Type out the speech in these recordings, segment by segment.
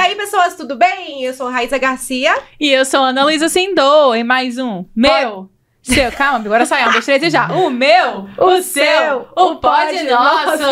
aí, pessoas, tudo bem? Eu sou Raíssa Garcia. E eu sou Ana Luísa Sindô, em mais um Meu, Seu, calma, agora sai um, dois, três e já. O meu, o, seu, o pod nosso.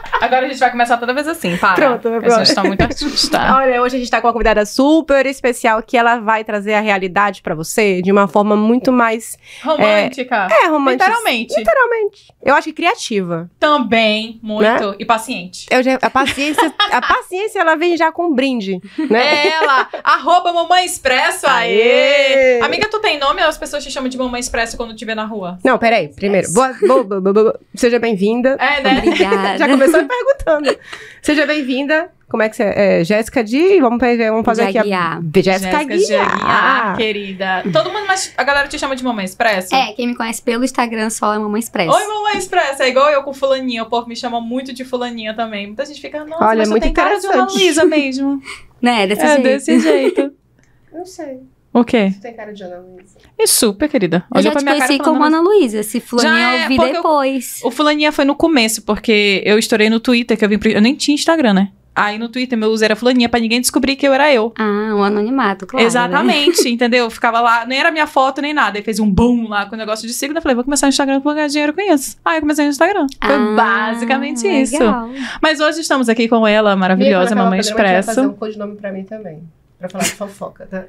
Agora a gente vai começar toda vez assim, para. Pronto, pronto. A gente tá muito artista. Olha, hoje a gente tá com uma convidada super especial que ela vai trazer a realidade pra você de uma forma muito mais. Romântica. É, romântica. Literalmente. Literalmente. Eu acho que criativa. Também, muito. Né? E paciente. Eu já- a paciência, a paciência, ela vem já com um brinde, né? Ela, arroba Mamãe Expresso, aê! Aê! Amiga, tu tem nome ou as pessoas te chamam de Mamãe Expresso quando te vê na rua? Não, peraí. Primeiro, boa, boa, boa, boa, boa. seja bem-vinda. É, né? Obrigada. Já começou perguntando. Seja bem-vinda. Como é que você é? Jéssica de. Vamos, vamos fazer De aqui a. Jéssica Jéssica Guiar. Querida. Todo mundo, mas a galera te chama de Mamãe Expresso? É, quem me conhece pelo Instagram só é Mamãe Express. Oi, Mamãe Expresso. É igual eu com fulaninha. O povo me chama muito de fulaninha também. Muita gente fica, nossa, Olha, mas tu muito tem cara de interessante. Luísa mesmo. Né? Desse é jeito. desse jeito. Não sei. O quê? Você tem cara de Ana Luísa. E super, querida. Eu já te conheci falando, como Ana Luísa. Se fulaninha Já é, eu vi porque eu- depois. O fulaninha foi no começo, porque eu estourei no Twitter, que eu vim pro... Eu nem tinha Instagram, né? Aí no Twitter meu user era fulaninha, pra ninguém descobrir que eu era eu. Ah, um anonimato, claro. né? Exatamente, entendeu? Eu ficava lá, nem era minha foto nem nada. Aí fez um boom lá com o negócio de sigla. Eu falei, vou começar no Instagram, vou ganhar dinheiro com isso. Aí eu comecei no Instagram. Foi Ah, basicamente isso. legal. Mas hoje estamos aqui com ela, maravilhosa, Mamãe Expresso. um codinome pra mim também. Pra falar de fofoca, tá?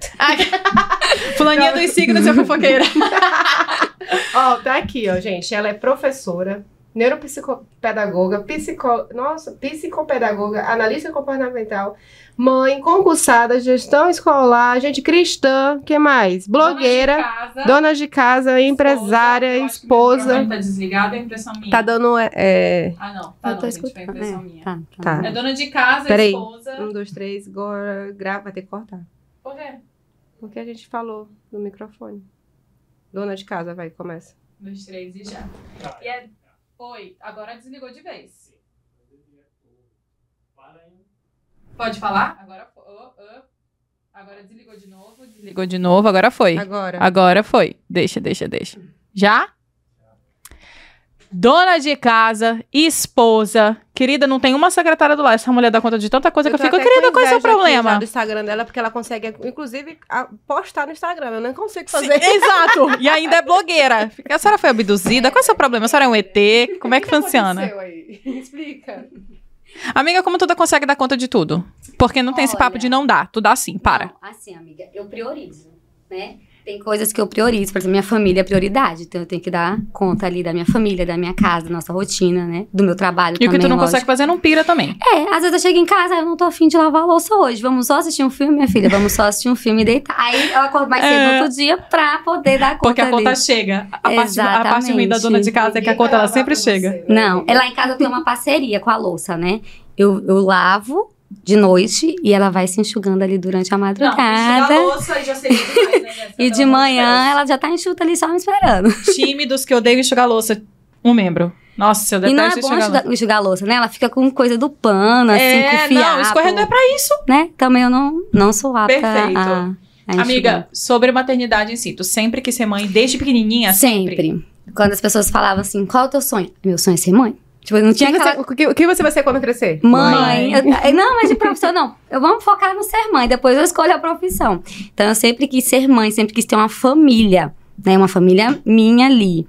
Fulaninha dos signos, seu fofoqueira. Ó, tá aqui, ó, gente. Ela é professora, neuropsicopedagoga, psico... Nossa, psicopedagoga, analista comportamental, mãe, concursada, gestão escolar, gente cristã, que mais? Blogueira, dona de casa, empresária, esposa. Tá desligado, é impressão minha. Tá dando. É, é, Ah, não. Tá não, tô gente, foi impressão É, minha. tá, Tá. tá. É dona de casa, Peraí. esposa. um, dois, três, agora grava, vai ter que cortar. Por quê? Porque a gente falou no microfone. Dona de casa, vai, começa. Um, dois, três e já. E é... Oi, agora desligou de vez. Pode falar? Agora foi. Oh, oh. Agora desligou de novo. Desligou de novo, agora foi. Agora. Agora foi. Deixa, deixa, deixa. Já? Dona de casa, esposa. Querida, não tem uma secretária do lado. Essa mulher dá conta de tanta coisa Eu que eu fico. Querida, qual é o seu problema? do Instagram dela, porque ela consegue, inclusive, postar no Instagram. Eu nem consigo Sim, fazer. exato. E ainda é blogueira. A senhora foi abduzida? Qual é o seu problema? A senhora é um ET? Como é que funciona? aconteceu aí? Explica. Amiga, como tu consegue dar conta de tudo? Porque não tem esse papo Olha. de não dar. Tu dá sim, para. Não, assim, amiga, eu priorizo, né? Tem coisas que eu priorizo, por exemplo, minha família é prioridade, então eu tenho que dar conta ali da minha família, da minha casa, da nossa rotina, né? Do meu trabalho E o que tu não lógico. consegue fazer não pira também. É, às vezes eu chego em casa, eu não tô afim de lavar a louça hoje. Vamos só assistir um filme, minha filha? Vamos só assistir um filme e deitar. Aí eu acordo mais cedo É. no outro dia pra poder dar conta Porque a conta ali. chega. A parte, a parte ruim da dona de casa é que a conta ela sempre chega. Não, é lá em casa eu tenho uma parceria com a louça, né? Eu, eu lavo de noite e ela vai se enxugando ali durante a madrugada. louça e já seria demais, né? e de manhã ela já tá enxuta ali só me esperando. Tímidos que odeiam enxugar louça. Um membro. Nossa, eu E não é detesto bom enxugar louça. enxugar, a louça, né? Ela fica com coisa do pano, assim, com É, fiapo. não, escorredor é pra isso. Né? Também eu não, não sou apta Perfeito. a, a. Amiga, sobre maternidade em si, tu sempre quis ser mãe desde pequenininha? Sempre. Quando as pessoas falavam assim, qual é o teu sonho? Meu sonho é ser mãe. Tipo, não O que, tinha aquela... você, o que- você vai ser quando crescer? Mãe. Eu- eu- não, mas de profissão não. Eu vamos focar no ser mãe, depois eu escolho a profissão. Então eu sempre quis ser mãe, sempre quis ter uma família, né? Uma família minha ali.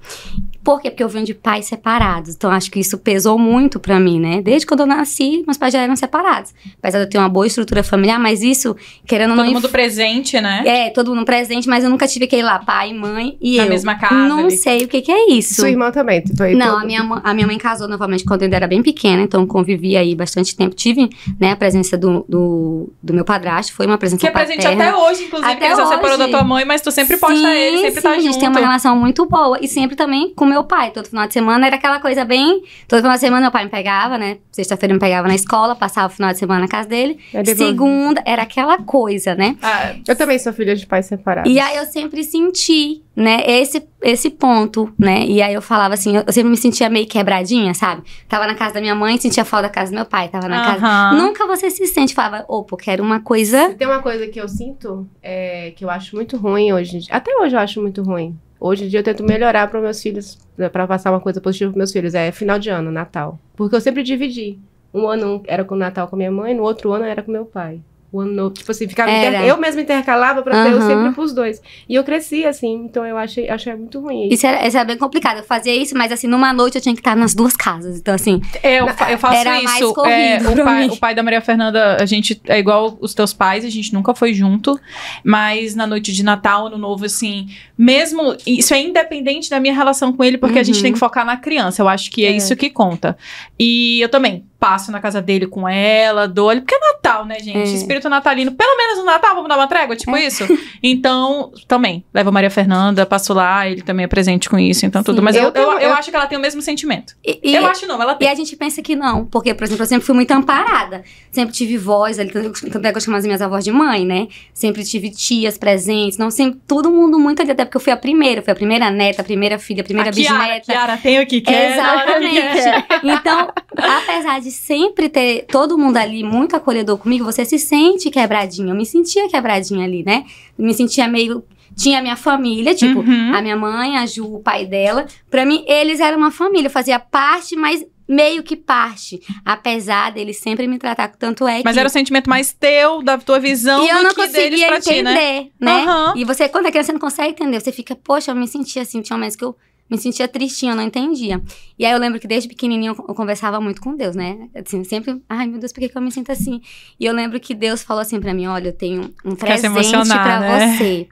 Por quê? Porque eu venho de pais separados. Então acho que isso pesou muito pra mim, né? Desde quando eu nasci, meus pais já eram separados. Apesar de eu ter uma boa estrutura familiar, mas isso, querendo ou Todo não. mundo presente, né? É, todo mundo presente, mas eu nunca tive que ir lá, pai, mãe e Na eu. mesma casa Não ali. sei o que, que é isso. Sua irmã também. Foi Não, todo- a minha, mãe- a minha mãe casou novamente quando eu ainda era bem pequena, então convivi aí bastante tempo. Tive, né, a presença do, do, do meu padrasto, foi uma presença Que é presente paterna. até hoje, inclusive, Até ele já separou da hoje. tua mãe, mas tu sempre posta sim, ele, sempre sim, tá a gente junto. tem uma relação muito boa. E sempre também com meu pai. Todo final de semana era aquela coisa bem... Todo final de semana meu pai me pegava, né? Sexta-feira me pegava na escola, passava o final de semana na casa dele. É Segunda, era aquela coisa, né? Ah, Eu também sou filha de pais separados. E aí eu sempre senti, né, esse, esse ponto, né? E aí eu falava assim, eu sempre me sentia meio quebradinha, sabe? Tava na casa da minha mãe, sentia falta da casa do meu pai, tava na casa. Nunca você se sente, falava, opa, quero uma coisa. Tem uma coisa que eu sinto, é, que eu acho muito ruim hoje. Até hoje eu acho muito ruim. Hoje em dia eu tento melhorar para meus filhos, para passar uma coisa positiva para meus filhos. É final de ano, Natal. Porque eu sempre dividi. Um ano era com o Natal com minha mãe, no outro ano era com meu pai. O ano novo, tipo assim, ficava inter- eu mesma intercalava pra ter eu sempre pros dois. E eu cresci assim, então eu achei, achei muito ruim isso. Isso era, isso era bem complicado. Eu fazia isso, mas assim, numa noite eu tinha que estar nas duas casas. Então, assim, Eu, fa- eu faço Era mais isso. corrido é, o, pai, mim. o pai da Maria Fernanda, a gente é igual os teus pais, a gente nunca foi junto. Mas na noite de Natal, Ano Novo, assim, mesmo. Isso é independente da minha relação com ele, porque a gente Uhum. tem que focar na criança. Eu acho que é, É. isso que conta. E eu também passo na casa dele com ela, dou ele, porque é Natal, né, gente? É. Espírito natalino. Pelo menos no Natal, vamos dar uma trégua, tipo isso. Então, também, leva Maria Fernanda, passo lá, ele também é presente com isso, então tudo. Sim. Mas eu, Eu tenho- eu eu- acho que ela tem o mesmo sentimento. e, e- eu acho não, ela e tem. a gente pensa que não. Porque, por exemplo, eu sempre fui muito amparada. Sempre tive voz ali, tanto é que eu chamo as minhas avós de mãe, né? Sempre tive tias presentes. Não, sempre, todo mundo muito ali, até porque eu fui a primeira. Fui a primeira neta, a primeira filha, a primeira a Kiara, bisneta. Kiara, tem o que quer. Exatamente. Então, apesar de sempre ter todo mundo ali muito acolhedor comigo, você se sente quebradinha. Eu me sentia quebradinha ali, né? Me sentia meio. Tinha a minha família, tipo, Uhum. a minha mãe, a Ju, o pai dela. Pra mim, eles eram uma família. Eu fazia parte, mas meio que parte. Apesar deles sempre me tratar com tanto é que. Mas era o sentimento mais teu, da tua visão e eu do não conseguia pra ti, né? entender, né? Aham. E você, quando é criança, você não consegue entender. Você fica, poxa, eu me sentia assim. Tinha momentos que eu me sentia tristinha, eu não entendia. E aí eu lembro que desde pequenininho eu conversava muito com Deus, né? Assim, sempre, ai meu Deus, por que, que eu me sinto assim? E eu lembro que Deus falou assim pra mim: olha, eu tenho um Quer presente pra né? você.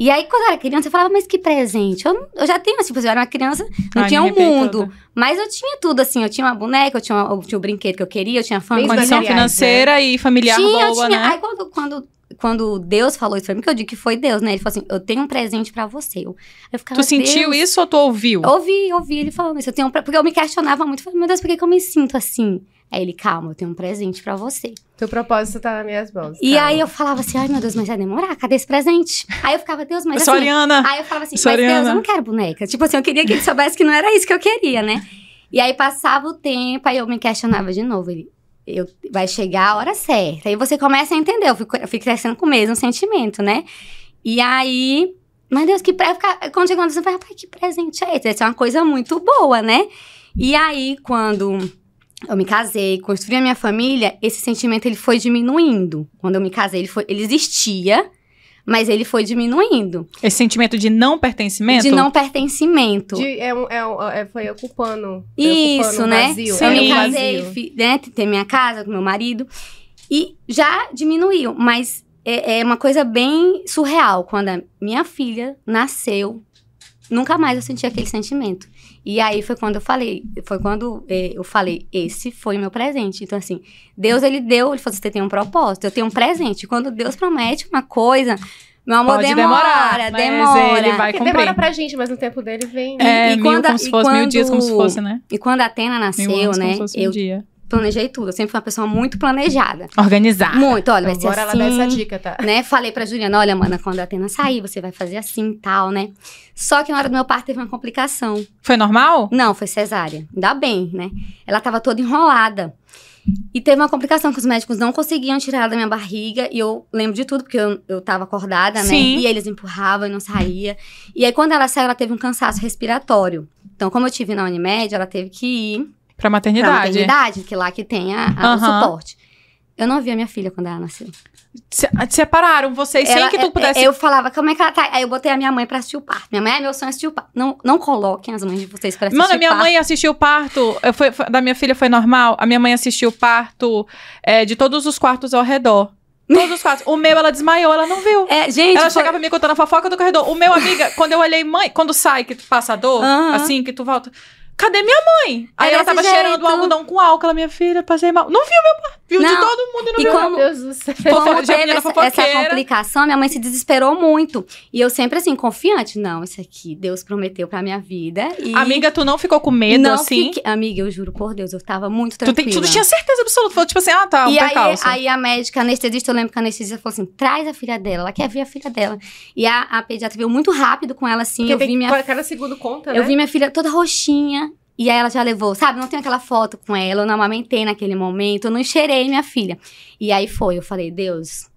E aí, quando eu era criança, eu falava, mas que presente? Eu, eu já tenho, assim, eu era uma criança, não Ai, tinha um mundo. toda. Mas eu tinha tudo, assim, eu tinha uma boneca, eu tinha, uma- eu tinha o brinquedo que eu queria, eu tinha fama. Condição materiais, financeira e familiar Tinha, eu boa, tinha. né? Aí quando, quando, quando Deus falou isso pra mim, que eu digo que foi Deus, né? Ele falou assim: eu tenho um presente pra você. Eu, eu ficava, Tu sentiu "Deus." isso ou tu ouviu? Ouvi, ouvi ele falando isso. Eu tenho um Porque eu me questionava muito. Falei, meu Deus, por que, que eu me sinto assim? Aí ele, calma, eu tenho um presente pra você. Teu propósito tá nas minhas mãos. E calma. aí eu falava assim, ai meu Deus, mas vai demorar, cadê esse presente? Aí eu ficava, Deus, mas eu sou assim. Ariana. Aí eu falava assim, Sou mas Deus, eu não quero boneca. Tipo assim, eu queria que ele soubesse que não era isso que eu queria, né? E aí passava o tempo, aí eu me questionava de novo. Ele, eu, vai chegar a hora certa. Aí você começa a entender, eu fico, eu fico crescendo com o mesmo sentimento, né? E aí, mas Deus, que presente. Quando chegou eu falei, pai, que presente é esse? Essa é uma coisa muito boa, né? E aí, quando eu me casei, construí a minha família, esse sentimento ele foi diminuindo. Quando eu me casei, ele, foi, ele existia, mas ele foi diminuindo. Esse sentimento de não pertencimento? De não pertencimento. De- é é é- foi ocupando. foi Isso, ocupando né? Vazio, Sim. Eu me casei, fi- né? Ter minha casa com meu marido. E já diminuiu, mas é, é uma coisa bem surreal. Quando a minha filha nasceu, nunca mais eu senti aquele sentimento. E aí foi quando eu falei, foi quando eh, eu falei, esse foi meu presente. Então, assim, Deus, ele deu, ele falou, você tem um propósito, eu tenho um presente. Quando Deus promete uma coisa, meu amor, Pode demora, demorar, mas demora. ele vai Porque cumprir. demora pra gente, mas no tempo dele vem. É, E mil quando a- como se e fosse, mil quando- dias como se fosse, né? E quando a Atena Mil nasceu, anos né, como se fosse um eu dia. Planejei tudo. Eu sempre fui uma pessoa muito planejada. Organizar. Muito, olha, vai Então, ser bora assim. lá dar essa dica, tá? né? Falei pra Juliana, olha, mana, quando a Atena sair, você vai fazer assim e tal, né? Só que na hora do meu parto teve uma complicação. Foi normal? Não, foi cesárea. Ainda bem, né? Ela tava toda enrolada. E teve uma complicação que os médicos não conseguiam tirar ela da minha barriga. E eu lembro de tudo, porque eu, eu tava acordada, né? Sim. E eles empurravam e não saía. E aí, quando ela saiu, ela teve um cansaço respiratório. Então, como eu tive na Unimed, ela teve que ir Pra pra maternidade. maternidade, que lá que tem a, a- o Aham. suporte. Eu não vi a minha filha quando ela nasceu. Se- Separaram vocês Ela- sem que tu é- pudesse. é- Eu falava, como é que ela tá? Aí eu botei a minha mãe pra assistir o parto. Minha mãe é meu sonho assistir o parto. Não, não coloquem as mães de vocês pra assistir Mano, a o minha parto. mãe assistiu o parto. eu foi- da minha filha foi normal. A minha mãe assistiu o parto é, de todos os quartos ao redor. Todos os quartos. O meu, ela desmaiou, ela não viu. É, gente, Ela foi- chegava me contando a fofoca do corredor. O meu, amiga, quando eu olhei, mãe, quando sai, que tu passa a dor, Aham. assim, que tu volta. Cadê minha mãe? Aí É ela tava cheirando jeito. algodão com álcool. Ela, minha filha, passei mal. Não viu meu parto. Viu de Não. todo mundo e não E viu. como- Meu Deus do céu. Como de teve essa, essa complicação, minha mãe se desesperou muito. E eu sempre assim, confiante. Não, isso aqui Deus prometeu pra minha vida. E Amiga, tu não ficou com medo, não assim? fiquei- Amiga, eu juro por Deus, eu tava muito Tu, tem, tranquila. tu tinha certeza absoluta. Falou, tipo assim, ah, tá, um e aí, percalço. aí a médica, a anestesista, eu lembro que a anestesista falou assim: traz a filha dela, ela quer ver a filha dela. E a, a pediatra veio muito rápido com ela assim. Porque eu vi minha cada segundo conta, Eu né? vi minha filha toda roxinha. E aí ela já levou, sabe? Não tem aquela foto com ela, eu não amamentei naquele momento, eu não cheirei minha filha. E aí foi, eu falei, Deus,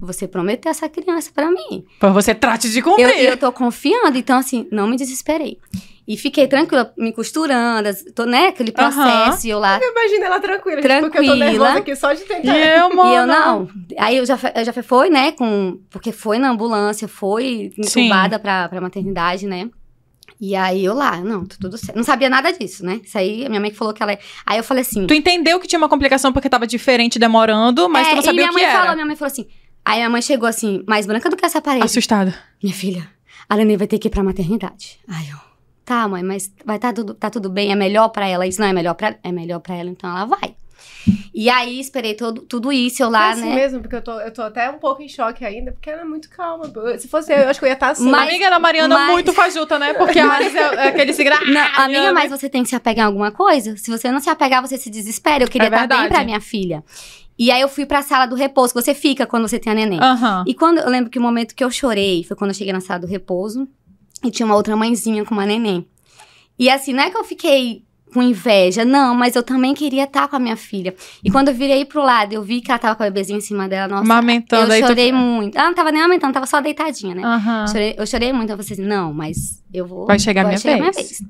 você prometeu essa criança pra mim. Pois você trate de Eu, cumprir. eu tô confiando, então assim, não me desesperei. E fiquei tranquila, me costurando, tô, né, aquele processo, e eu lá. Imagina ela tranquila, gente, porque eu tô Tranquila. nervosa aqui só de tentar. E eu, mano. E eu não. Aí eu já, eu já foi, né, com. Porque foi na ambulância, foi Sim. entubada pra, pra maternidade, né? E aí eu lá, não, tá tudo certo. Não sabia nada disso, né? Isso aí, a minha mãe falou que ela. Aí eu falei assim. Tu entendeu que tinha uma complicação porque tava diferente, demorando, mas é, tu não sabia e minha o que mãe era. falou, minha mãe falou assim. Aí minha mãe chegou assim, mais branca do que essa parede. Assustada. Minha filha, a Lenê vai ter que ir pra maternidade. Aí eu, tá, mãe, mas vai tá tudo, tá tudo bem, é melhor pra ela. Isso não é melhor pra é melhor pra ela, então ela vai. E aí esperei todo, tudo isso, eu lá, assim né? mesmo, porque eu tô, eu tô até um pouco em choque ainda, porque ela é muito calma. Se fosse eu, eu acho que eu ia estar assim. Mas- amiga da Mariana mas- muito fajuta, né? Porque a Ares é, é aquele segredo. Não, amiga, mas você tem que se apegar em alguma coisa. Se você não se apegar, você se desespera. Eu queria É estar bem verdade. pra minha filha. E aí eu fui pra sala do repouso, que você fica quando você tem a neném. Aham. E quando eu lembro que o momento que eu chorei foi quando eu cheguei na sala do repouso e tinha uma outra mãezinha com uma neném. E assim, não é que eu fiquei com inveja, não, mas eu também queria estar com a minha filha. E quando eu virei pro lado, eu vi que ela tava com a bebezinha em cima dela, nossa. Amamentando. eu aí tu- chorei muito. Ela não tava nem amamentando, tava só deitadinha, né? Aham. Chorei- eu chorei muito, eu falei assim, não, mas eu vou. Vai chegar vai minha chegar a vez.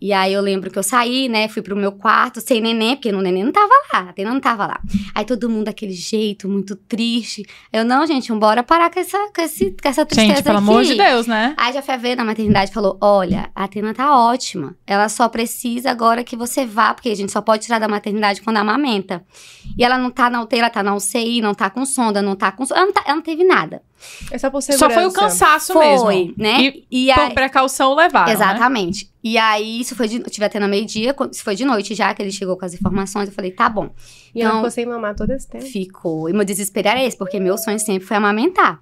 E aí eu lembro que eu saí, né, fui pro meu quarto sem neném, porque o neném não tava lá, a Atena não tava lá. Aí todo mundo daquele jeito, muito triste. Eu, não, gente, bora parar com essa, com esse, com essa tristeza Gente, pelo aqui. amor de Deus, né? Aí já foi ver na maternidade falou: Olha, a Atena tá ótima. Ela só precisa agora que você vá, porque a gente só pode tirar da maternidade quando amamenta. E ela não tá na UTI, ela tá na UCI, não tá com sonda, não tá com. Ela não, tá- ela não teve nada. É só por Só segurança. foi o cansaço foi, mesmo. né? E E, por precaução levaram, né? Exatamente. E aí, isso foi de. Eu tive até no meio-dia, isso foi de noite já, que ele chegou com as informações. Eu falei: Tá bom. E ela Então- ficou sem mamar todo esse tempo. Ficou. E meu desespero era esse, porque meu sonho sempre foi amamentar.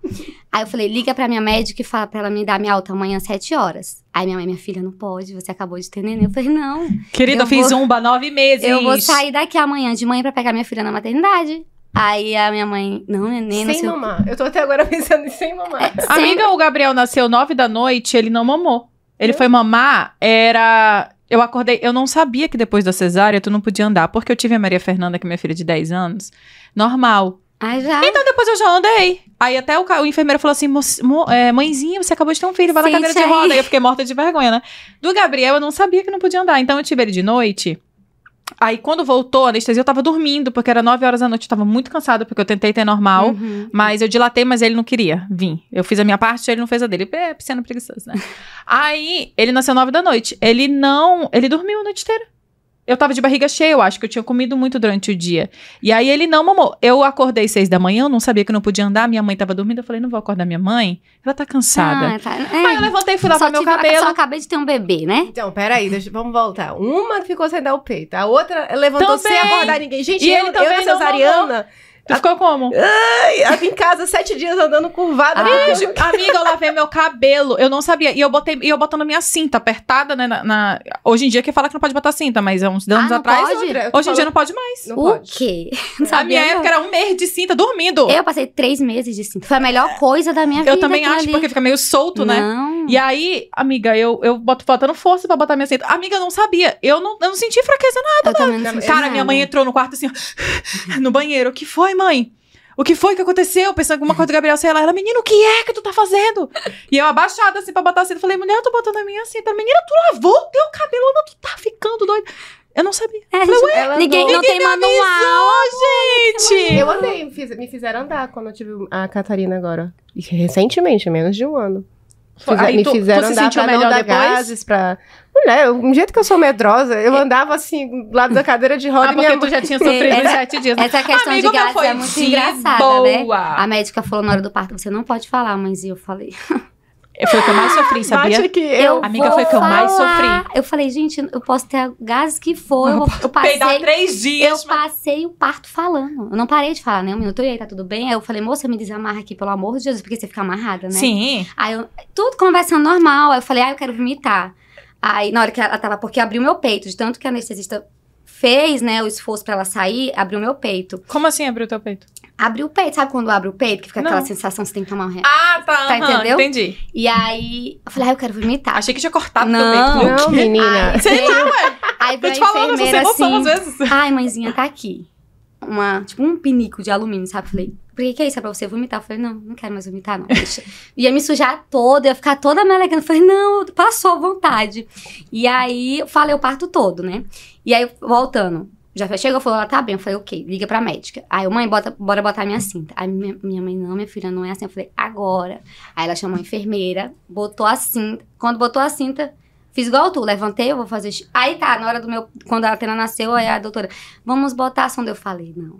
Aí eu falei, liga pra minha médica e fala pra ela me dar minha alta amanhã às 7 horas. Aí minha mãe, minha filha, não pode, você acabou de ter neném. Eu falei, não, Querida, Eu eu fiz vou- zumba nove meses. eu vou sair daqui amanhã de manhã pra pegar minha filha na maternidade. Aí a minha mãe, não, neném, não sem sei mamar. Eu tô até agora pensando em sem mamar. Sempre- Amiga, o Gabriel nasceu nove da noite, ele não mamou. Ele foi mamar, era. Eu acordei, eu não sabia que depois da cesárea tu não podia andar, porque eu tive a Maria Fernanda, que é minha filha de 10 anos, normal. Aí já. Então depois eu já andei. Aí até o, o enfermeiro falou assim: "Mo- mo- é, mãezinha, você acabou de ter um filho, vai na cadeira de aí." roda. Aí eu fiquei morta de vergonha, né? Do Gabriel, eu não sabia que não podia andar. Então eu tive ele de noite. Aí quando voltou a anestesia, eu tava dormindo, porque era 9 horas da noite, eu tava muito cansada, porque eu tentei ter normal. Uhum. Mas eu dilatei, mas ele não queria vir. Eu fiz a minha parte, ele não fez a dele. É, piscina preguiçoso, né? Aí, ele nasceu nove da noite. Ele não... Ele dormiu a noite inteira. Eu tava de barriga cheia, eu acho que eu tinha comido muito durante o dia. E aí, ele não mamou. Eu acordei seis da manhã, eu não sabia que não podia andar. Minha mãe tava dormindo. Eu falei, não vou acordar minha mãe. Ela tá cansada. Ah, tá. Aí eu É. levantei e fui lavar meu cabelo. só acabei de ter um bebê, né? Então, peraí, deixa, vamos voltar. Uma ficou sem dar o peito, a outra levantou Também. sem abordar ninguém. Gente, E eu, ele eu também na não cesariana, Tu ficou como? ai, ela em casa sete dias andando curvada. Ah. Amiga, eu lavei meu cabelo. Eu não sabia. E eu botei, e eu botando minha cinta apertada, né? Na, na- Hoje em dia que fala que não pode botar cinta, mas há uns anos Ah, não atrás. pode? Eu Hoje em dia falando- não pode mais. Não o pode. quê? Não A sabia, minha não. época era um mês de cinta dormindo. Eu, Eu passei três meses de cinto. Foi a melhor coisa da minha vida. também aquilo acho, ali. porque fica meio solto, né? Não. E aí, amiga, eu, eu boto faltando força pra botar minha cinta. Amiga, eu não sabia. Eu não, eu não senti fraqueza, não. Eu também não Cara, nada. minha mãe entrou no quarto assim, ó, no banheiro. O que foi, mãe? O que foi que aconteceu? Pensando alguma coisa do Gabriel, sei lá. Ela, menino, o que é que tu tá fazendo? E eu abaixada assim pra botar a cinta. Falei, mulher, eu tô botando a minha cinta. Menina, tu lavou o teu cabelo, não, tu tá ficando doido. Eu não sabia. É, Falei, gente, ela ninguém não- não tem manual. gente! Eu andei, me, fiz- me fizeram andar quando eu tive a Catarina agora. Recentemente, menos de um ano. Fizer- Aí me tu- tu fizeram se andar sentiu pra não melhor dar depois? gases, pra... Mulher, um jeito que eu sou medrosa, eu andava assim, do lado da cadeira de roda Ah, e minha porque tu já tinha sofrido Essa- sete dias. Essa questão Amigo, de gases foi é muito engraçada, né? boa. A médica falou na hora do parto, você não pode falar, mas eu falei. Foi o que eu mais sofri, sabia? Bate aqui, eu... Amiga, foi que eu mais falar. Eu falei, gente, eu posso ter gases que for. Eu, eu Peidar passei. três Eu dias. mas- passei o parto falando. Eu não parei de falar, né? Um minuto e aí, tá tudo bem? Aí eu falei, moça, me desamarra aqui, pelo amor de Jesus, porque você fica amarrada, né? Sim. Aí eu, tudo conversando normal. Aí eu falei, ah, eu quero vomitar. Aí na hora que ela tava, porque abriu meu peito, de tanto que a anestesista fez, né, o esforço pra ela sair, abriu meu peito. Como assim abriu teu peito? Abriu o peito, sabe quando abre o peito, que fica Não. aquela sensação que você tem que tomar um remédio? Ah, tá. Tá, entendeu? Entendi. E aí, eu falei, ah, eu quero vomitar. Achei que tinha cortado Não. teu peito. Não, menina. Aí, Sei lá, ué. Aí Tô veio te a falando, eu enfermeira assim, às vezes. ai, mãezinha, tá aqui. uma, tipo, um pinico de alumínio, sabe? Falei, por que, que é isso? É pra você vomitar? Eu falei, não, não quero mais vomitar, não. Deixa. ia me sujar toda, ia ficar toda melegando. Eu falei, não, passou à vontade. E aí, eu falei o parto todo, né? E aí, voltando. Já chegou, falou, ela tá bem. Eu falei, ok, liga pra médica. Aí, mãe, bota, bora botar minha cinta. Aí, minha, minha mãe, não, minha filha, não é assim. Eu falei, agora. Aí, ela chamou a enfermeira, botou a cinta. Quando botou a cinta, Fiz igual tu, levantei, eu vou fazer. Aí tá, na hora do meu. Quando a Atena nasceu, aí a doutora, vamos botar a sonda. Eu falei, não.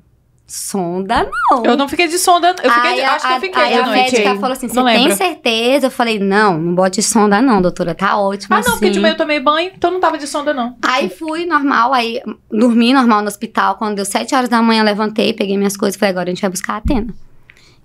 Sonda não. Eu não fiquei de sonda. Eu fiquei aí, de, a- acho que eu fiquei aí de a noite. médica falou assim: você tem lembro. certeza? Eu falei, não, não bote sonda, não, doutora. Tá ótimo. Ah, não, porque assim. de manhã eu tomei banho, então não tava de sonda, não. Aí fui normal, aí dormi normal no hospital. Quando deu 7 horas da manhã, levantei, peguei minhas coisas e falei, agora a gente vai buscar a Atena.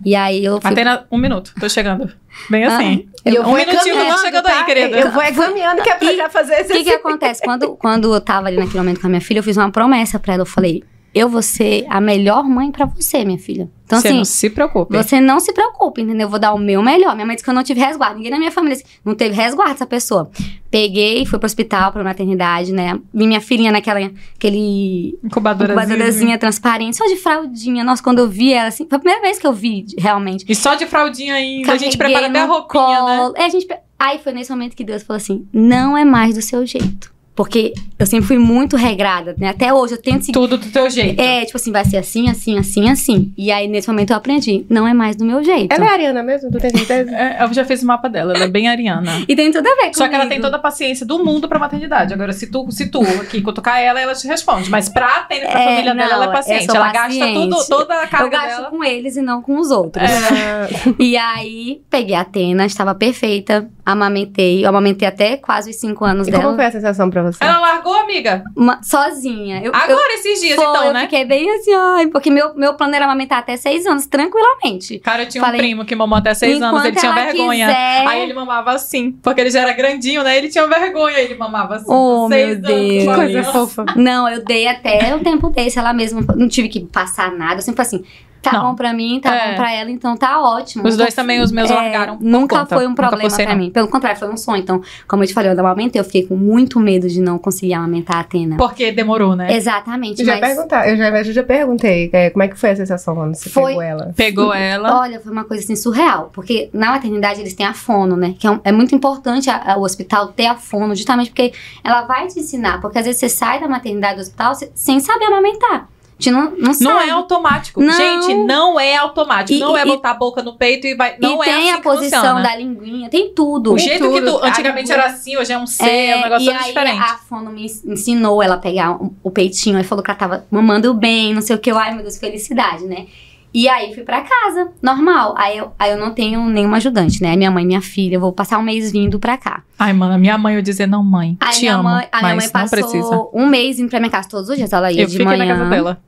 E aí eu fui. Atena, um minuto, tô chegando. Bem Ah, assim. E eu um vou minutinho que eu tô chegando tá? aí, querida. Eu vou encaminhando que é pra E- já fazer O esse que que acontece? Quando, quando eu tava ali naquele momento com a minha filha, eu fiz uma promessa pra ela. Eu falei, eu vou ser a melhor mãe pra você, minha filha. Então, Você assim, não se preocupe. Você não se preocupe, entendeu? Eu vou dar o meu melhor. Minha mãe disse que eu não tive resguardo. Ninguém na minha família disse, não teve resguardo essa pessoa. Peguei, fui pro hospital, pra maternidade, né? Vi minha filhinha naquela, aquele Incubadora. incubadorazinha transparente, só de fraldinha. Nossa, quando eu vi ela, assim, foi a primeira vez que eu vi, realmente. E só de fraldinha ainda. a gente Carreguei prepara até a roupinha, né? colo. É, a gente... Aí foi nesse momento que Deus falou assim, não é mais do seu jeito. Porque eu sempre fui muito regrada, né? Até hoje eu tento seguir Tudo do teu jeito. é, tipo assim, vai ser assim, assim, assim, assim. E aí, nesse momento, eu aprendi. Não é mais do meu jeito. Ela é a Ariana mesmo? Tu tem certeza? É, eu já fiz o mapa dela, ela é bem ariana. E tem tudo a ver com Só que ela tem toda a paciência do mundo pra maternidade. Agora, se tu, se tu aqui cutucar ela, ela te responde. Mas pra atender pra É, família dela, não, ela é eu paciente. Ela paciente. gasta tudo, toda a Eu carga gasto dela. com eles e não com os outros. É. E aí, peguei a Atena, estava perfeita, amamentei. Eu amamentei até quase os cinco anos E dela. como foi a sensação pra você? Ela largou, amiga? Uma- sozinha. Eu, eu, Agora, esses dias, foi, então, eu né? fiquei bem assim, ai, porque meu, meu plano era amamentar até seis anos, tranquilamente. Cara, eu tinha Falei, um primo que mamou até seis anos, ele tinha ela vergonha. quiser- Aí ele mamava assim, porque ele já era grandinho, né? Ele tinha vergonha, ele mamava assim. Oh, seis meu anos, Deus. uma Coisa criança. fofa. Não, eu dei até o tempo desse, ela mesma. Não tive que passar nada. Eu sempre falei assim: tá Não. bom pra mim, tá É. bom pra ela, então tá ótimo. Os dois também, os meus é, largaram Nunca conta. foi um problema pra não. mim. Pelo contrário, foi um sonho. Então, como eu te falei, eu amamentei, eu fiquei com muito medo de não conseguir amamentar a Atena. Porque demorou, né? Exatamente, Eu já, mas. perguntar, eu, já, eu já perguntei é, como é que foi a sensação quando você Foi- pegou ela. Pegou ela. Olha, foi uma coisa assim surreal. Porque na maternidade eles têm a fono, né? Que é, um- é muito importante a- a- o hospital ter a fono, justamente porque ela vai te ensinar. Porque às vezes você sai da maternidade do hospital se- sem saber amamentar. Gente não, não Não sabe. é automático. Não. Gente, não é automático. E- não é e- botar a boca no peito e vai. Não e é tem assim a que posição funciona. da linguinha, tem tudo. O jeito que tudo. tu. Antigamente era assim, hoje é um C, é, É, um negócio e aí diferente. a fono me ens- ensinou ela a pegar o, peitinho, aí falou que ela tava mamando bem, não sei o que. Eu, ai meu Deus, felicidade, né? E aí fui pra casa, normal. Aí eu, aí eu não tenho nenhum ajudante, né? Minha mãe, minha filha, eu vou passar um mês vindo pra cá. Ai, mano, a minha mãe eu dizer, não, mãe. Aí te minha amo. mãe, a minha mãe passou um mês indo pra minha casa todos os dias. Ela ia Eu de fiquei manhã. na casa dela.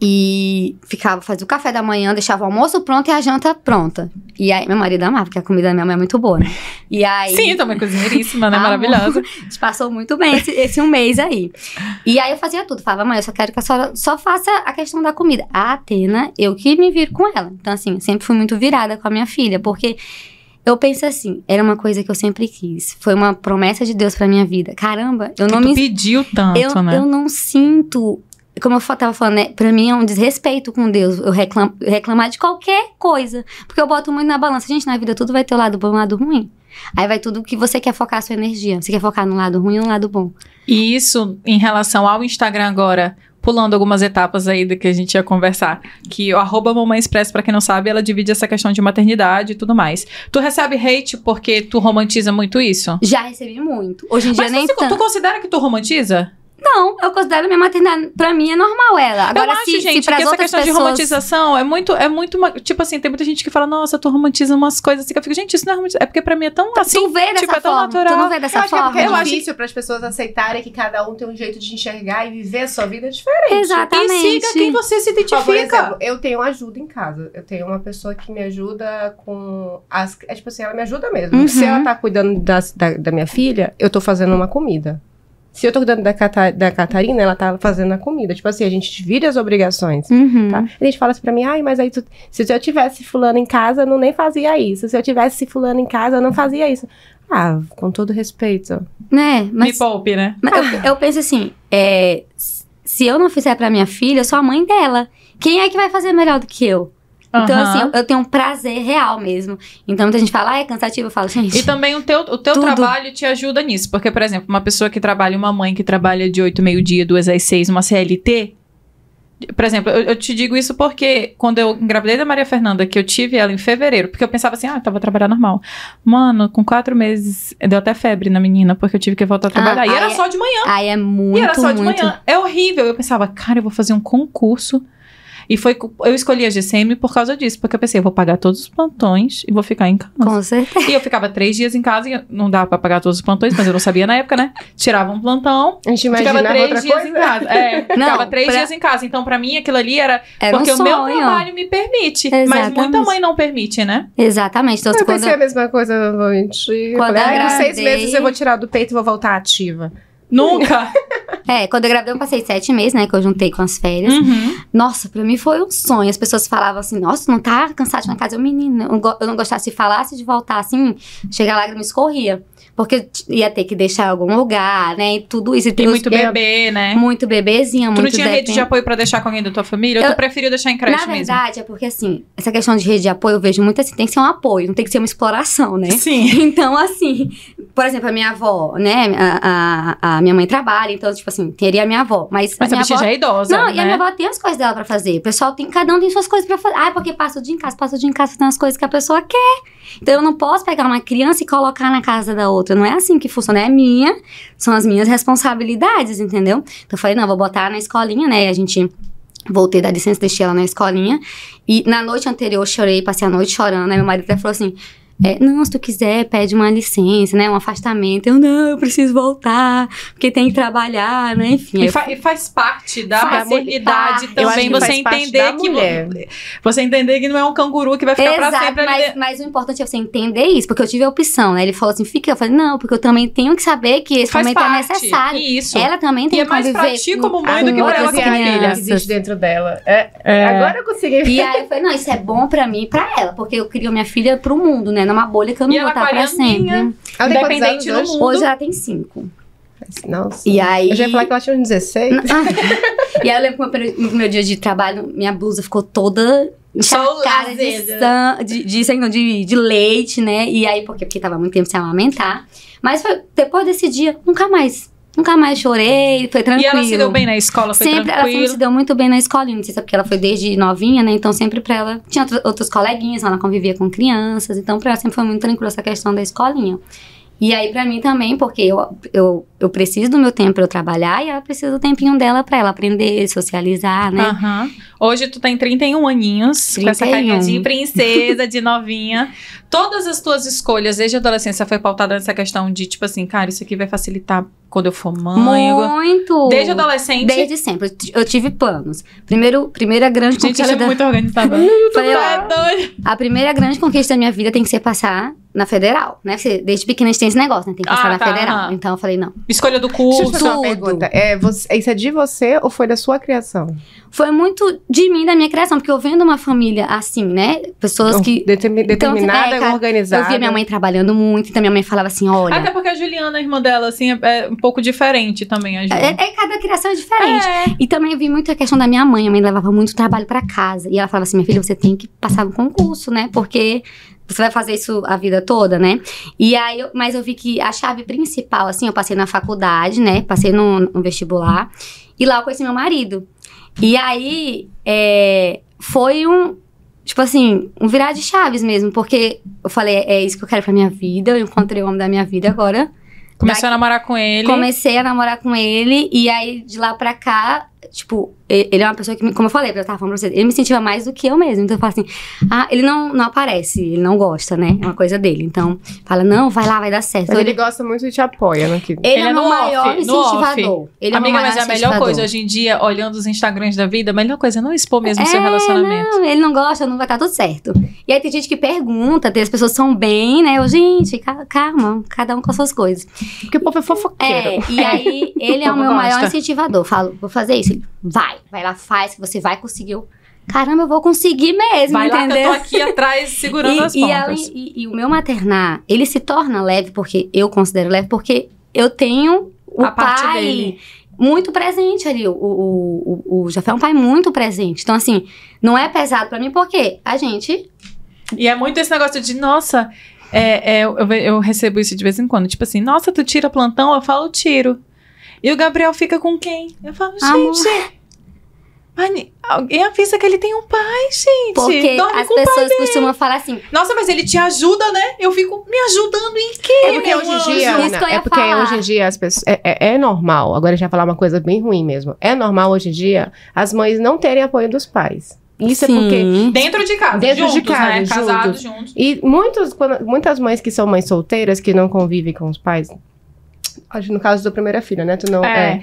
E ficava, fazia o café da manhã, deixava o almoço pronto e a janta pronta. E aí, meu marido amava, porque a comida da minha mãe é muito boa, né? E aí. Sim, também cozinheiríssima, né? Maravilhosa. A gente passou muito bem esse, esse um mês aí. E aí eu fazia tudo. Falava, mãe, eu só quero que a senhora só faça a questão da comida. A Atena, eu que me viro com ela. Então, assim, sempre fui muito virada com a minha filha, porque eu penso assim, era uma coisa que eu sempre quis. Foi uma promessa de Deus pra minha vida. Caramba, eu Que não me. pediu tanto, Eu, né? eu não sinto. Como eu tava falando, né? Pra mim é um desrespeito com Deus eu reclam- reclamar de qualquer coisa. Porque eu boto muito na balança. Gente, na vida tudo vai ter o lado bom e o lado ruim. Aí vai tudo que você quer focar a sua energia. Você quer focar no lado ruim ou no lado bom. E isso em relação ao Instagram agora, pulando algumas etapas aí do que a gente ia conversar, que o arroba Mamãe Express, pra quem não sabe, ela divide essa questão de maternidade e tudo mais. Tu recebe hate porque tu romantiza muito isso? Já recebi muito. Hoje em dia Mas nem tu, tu tanto. considera que tu romantiza? Não, eu considero minha maternidade. Pra mim é normal ela. Agora, eu acho, se, gente, se pras que essa questão de pessoas... romantização é muito, é muito uma, tipo assim, tem muita gente que fala, nossa, tu romantiza umas coisas assim, que eu fico, gente, isso não é romantização, é porque pra mim é tão assim, tu vê dessa tipo, é tão forma. natural. Tu não vê Eu dessa acho que é forma. porque é Eu acho difícil para as pessoas aceitarem que cada um tem um jeito de enxergar e viver a sua vida diferente. Exatamente. E siga quem você se Ó, por identifica. exemplo, eu tenho ajuda em casa. Eu tenho uma pessoa que me ajuda com as. É tipo assim, ela me ajuda mesmo. Uhum. Se ela tá cuidando das- da, da minha filha, eu tô fazendo uma comida. Se eu tô cuidando da, Cata- da Catarina, ela tá fazendo a comida. Tipo assim, a gente divide as obrigações. Uhum. Tá? A gente fala assim pra mim, ai, mas aí tu- se eu tivesse fulano em casa, eu não nem fazia isso. Se eu tivesse fulano em casa, eu não fazia isso. Ah, com todo respeito. Né? Me Mas, poupe, né? mas eu, eu penso assim, é, se eu não fizer pra minha filha, eu sou a mãe dela. quem é que vai fazer melhor do que eu? Então, Aham. assim, eu tenho um prazer real mesmo. Então, muita gente fala, ah, é cansativo. Eu falo, gente. E também o teu, o teu Tudo. trabalho te ajuda nisso. Porque, por exemplo, uma pessoa que trabalha, uma mãe que trabalha de 8, meio-dia, 2 às 6, uma CLT. Por exemplo, eu, eu te digo isso porque quando eu engravidei da Maria Fernanda, que eu tive ela em fevereiro, porque eu pensava assim, ah, eu tava trabalhando normal. Mano, com quatro meses, deu até febre na menina, porque eu tive que voltar a trabalhar. e aí era é- só de manhã. Aí é muito, e era só de muito. manhã. É horrível. Eu pensava, cara, eu vou fazer um concurso. E foi. Eu escolhi a GCM por causa disso, porque eu pensei, eu vou pagar todos os plantões e vou ficar em casa. Com certeza. E eu ficava três dias em casa e não dava pra pagar todos os plantões, mas eu não sabia na época, né? Tirava um plantão, A gente ficava três outra dias coisa. em casa. É, ficava três pra- dias em casa. Então, pra mim, aquilo ali era, Era porque um o meu trabalho me permite. Mas Exatamente. muita mãe não permite, né? Exatamente. Então, Eu quando pensei a mesma coisa. Eu Quando falei, eu ai, com seis engravidei- meses eu vou tirar do peito e vou voltar ativa. Nunca. É, quando eu engravidei, eu passei sete meses, né? Que eu juntei com as férias. Uhum. Nossa, pra mim foi um sonho. As pessoas falavam assim, nossa, não tá cansado de ir na casa? Eu, menina, eu, não gostasse de falar, se de voltar assim, chegar lá e me escorria. Porque ia ter que deixar em algum lugar, né? E tudo isso. Tem Eu- muito eu- bebê, né? Muito bebezinha, Tu muito não tinha rede de apoio pra deixar com alguém da tua família? Ou Eu- tu preferiu deixar em creche Na mesmo? verdade, é porque assim, essa questão de rede de apoio, eu vejo muito assim, tem que ser um apoio, não tem que ser uma exploração, né? Sim. Então, assim, por exemplo, a minha avó, né? A, a, a minha mãe trabalha, então, tipo assim, teria a minha avó. Mas, Mas a a minha avó. já é idosa, Não, né? e a minha avó tem as coisas dela pra fazer. O pessoal tem, cada um tem suas coisas pra fazer. Ah, é porque passa o dia em casa, passa o dia em casa fazendo as coisas que a pessoa quer. Então eu não posso pegar uma criança e colocar na casa da outra. Não é assim que funciona, é minha, são as minhas responsabilidades, entendeu? Então eu falei, não, vou botar na escolinha, né? E a gente voltei da licença, deixei ela na escolinha. E na noite anterior chorei, passei a noite chorando. Aí meu marido até falou assim. É, não, se tu quiser, pede uma licença, né? Um afastamento. Eu, não, eu preciso voltar, porque tem que trabalhar, né? Enfim. E, eu fa- e faz parte da Faz maternidade parte. Eu acho também que você entender que mulher. você entender que não é um canguru que vai ficar pra Exato, sempre ali. mas, dentro. mas o importante é você entender isso, porque eu tive a opção, né? Ele falou assim, fica. Eu falei, não, porque eu também tenho que saber que esse Faz momento parte. é necessário. Isso. Ela também E tem é que mais conviver pra ti com- como mãe com do que pra ela como filha. que existe dentro dela. É, É. Agora eu consegui. E aí eu falei, não, isso é bom pra mim e pra ela, porque eu crio minha filha pro mundo, né? Numa bolha que eu não E vou estar pra sempre. Ela tem quantos Independente hoje? mundo. Hoje ela tem cinco. Nossa. E aí. Eu já ia falar que ela tinha uns 16. e aí eu lembro que no meu, no meu dia de trabalho, minha blusa ficou toda encharcada de, san- de, de, não, de, de leite, né? E aí, porque, porque tava muito tempo sem amamentar. Mas foi, depois desse dia, nunca mais. Nunca mais chorei, foi E tranquilo. ela se deu bem na escola, foi sempre, ela sempre tranquilo. se deu muito bem na escolinha, não sei se é porque ela foi desde novinha, né? Então sempre pra ela. Tinha outro- outros coleguinhas, ela convivia com crianças, então pra ela sempre foi muito tranquilo essa questão da escolinha. E aí pra mim também, porque eu, eu, eu preciso do meu tempo pra eu trabalhar e ela precisa do tempinho dela pra ela aprender, socializar, né? Aham. Hoje tu tem 31 aninhos, com essa 31. carinha de princesa, de novinha. Todas as tuas escolhas desde a adolescência foi pautada nessa questão de, tipo assim, cara, isso aqui vai facilitar quando eu for mãe. Muito! Desde adolescente. Desde sempre. Eu tive planos. Primeiro, primeira grande Gente, conquista ela é da... muito organizada. Falei, ó, é. A primeira grande conquista da minha vida tem que ser passar na federal, né? Porque desde pequena a gente tem esse negócio, né? Tem que passar Ah, na tá, federal. aham. Então eu falei, não. Escolha do Deixa eu curso. fazer uma pergunta. É, você- isso é de você ou foi da sua criação? Foi muito de mim, da minha criação, porque eu vendo uma família assim, né? Pessoas que. Determi- determinada é, e cara, organizada. Eu via minha mãe trabalhando muito, então minha mãe falava assim: olha. Até porque a Juliana, a irmã dela, assim, é, é um pouco diferente também, a Ju. É, é- cada criação é diferente. É. E também eu vi muito a questão da minha mãe. A mãe levava muito trabalho pra casa. E ela falava assim: minha filha, você tem que passar no concurso, né? Porque você vai fazer isso a vida toda, né? E aí, eu- mas eu vi que a chave principal, assim, eu passei na faculdade, né? Passei no, no vestibular. E lá eu conheci meu marido. E aí, é, foi um. Tipo assim, um virar de chaves mesmo, porque eu falei, é isso que eu quero pra minha vida, eu encontrei o homem da minha vida agora. Começou a namorar com ele. Comecei a namorar com ele, e aí de lá pra cá, tipo, ele é uma pessoa que, como eu falei, eu tava falando pra você, ele me incentiva mais do que eu mesmo. Então eu falo assim, ah, ele não, não aparece, ele não gosta, né? É uma coisa dele. Então, fala, não, vai lá, vai dar certo. Mas Então, ele ele, gosta muito e te apoia, né? Que... ele Ele é é o meu no maior off, no off. incentivador. Ele é Amiga, maior mas é a melhor coisa hoje em dia, olhando os Instagrams da vida, a melhor coisa é não expor mesmo o seu É, relacionamento. Não, ele não gosta, não vai estar tudo certo. E aí tem gente que pergunta, tem as pessoas são bem, né? Eu, gente, ca- calma, cada um com as suas coisas. Porque o povo é fofoqueiro. É, e aí ele é o meu maior incentivador. Falo, vou fazer isso. Vai, vai lá, faz, que você vai conseguir. Eu, Caramba, eu vou conseguir mesmo, Vai lá que eu entendeu? tô aqui atrás segurando as e, e, pontas. e- e o meu maternar, ele se torna leve, porque eu considero leve, porque eu tenho o A pai dele. muito presente ali. O, o, o, o Jafé é um pai muito presente. Então, assim, não é pesado pra mim, porque a gente. E é muito esse negócio de, nossa, é, é, eu, eu recebo isso de vez em quando. Tipo assim, nossa, tu tira plantão? Eu falo, tiro. E o Gabriel fica com quem? Eu falo, Amor. gente. Mas alguém avisa que ele tem um pai, gente. Porque Dorme as pessoas costumam falar assim. Nossa, mas ele te ajuda, né? Eu fico me ajudando em quê? É porque hoje em dia, Ana, é porque falar. hoje em dia as pessoas é, é- é normal. Agora a gente vai falar uma coisa bem ruim mesmo. É normal hoje em dia as mães não terem apoio dos pais. Isso Sim. é porque Dentro de casa, Dentro de juntos, né? casa, Casados juntos. e muitos, quando- muitas mães que são mães solteiras que não convivem com os pais. No caso da primeira filha, né? Tu não, É. é.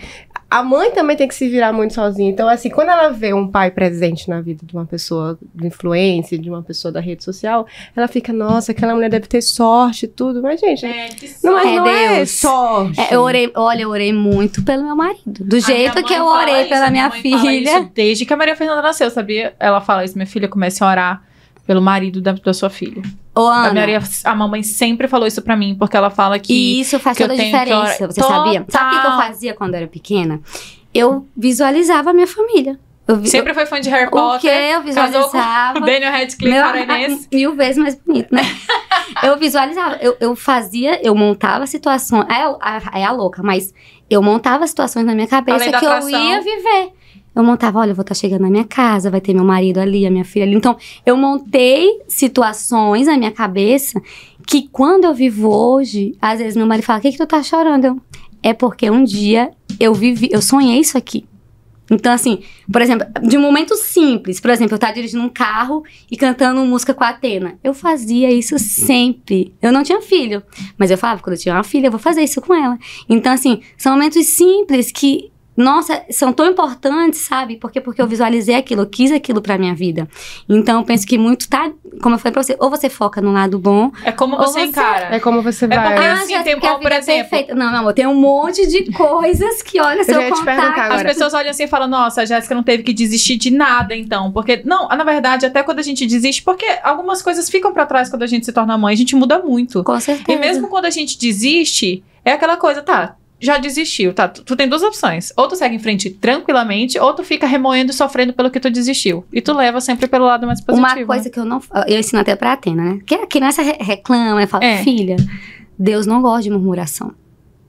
A mãe também tem que se virar muito sozinha. Então, assim, quando ela vê um pai presente na vida de uma pessoa de influência, de uma pessoa da rede social, ela fica, nossa, aquela mulher deve ter sorte e tudo. Mas, gente, É, que não, mas É não é Deus. sorte. É, eu orei, olha, eu orei muito pelo meu marido. Do A jeito minha que eu orei isso, pela minha fala filha. desde que a Maria Fernanda nasceu, sabia? Ela fala isso, minha filha, comece a orar pelo marido da, da sua filha. Ô, A, Ana, Maria, a mamãe sempre falou isso pra mim, porque ela fala que. E isso faz que toda a que diferença, orar- você sabia? Sabe o que que eu Total. fazia quando eu era pequena? Eu visualizava a minha família. Vi- Sempre foi fã de Harry eu, o que Potter. eu casou com visualizava. Daniel Radcliffe Meu- canadense. mil vezes mais bonito, né? eu visualizava, eu, eu fazia, eu montava situações. É a, a- é a louca, mas eu montava situações na minha cabeça que eu ia viver. Eu montava, olha, eu vou estar chegando na minha casa, vai ter meu marido ali, a minha filha ali. Então, eu montei situações na minha cabeça que quando eu vivo hoje, às vezes meu marido fala, o que, que tu tá chorando? É porque um dia eu vivi, eu sonhei isso aqui. Então, assim, por exemplo, de um momento simples, por exemplo, eu estar dirigindo um carro e cantando música com a Atena. Eu fazia isso sempre. Eu não tinha filho, mas eu falava, quando eu tinha uma filha, eu vou fazer isso com ela. Então, assim, são momentos simples que, nossa, são tão importantes, sabe? Porque, porque eu visualizei aquilo, eu quis aquilo pra minha vida. Então, eu penso que muito tá, como eu falei pra você, ou você foca no lado bom, É como Ou você você- encara. É como você É vai. porque- ah, assim, já tem- porque a ó, por é exemplo- perfeita. Não, meu amor, tem um monte de coisas que, olha, se Eu eu, contar... As pessoas olham assim e falam, nossa, a Jéssica não teve que desistir de nada, então. Porque, não, na verdade, até quando a gente desiste, porque algumas coisas ficam pra trás quando a gente se torna mãe, a gente muda muito. Com certeza. E mesmo quando a gente desiste, é aquela coisa, tá, já desistiu, tá? Tu, tu tem duas opções. Ou tu segue em frente tranquilamente, ou tu fica remoendo e sofrendo pelo que tu desistiu. E tu leva sempre pelo lado mais positivo. Uma coisa que eu não. Eu ensino até pra Atena, né? Que a criança re- reclama, fala, É. filha, Deus não gosta de murmuração.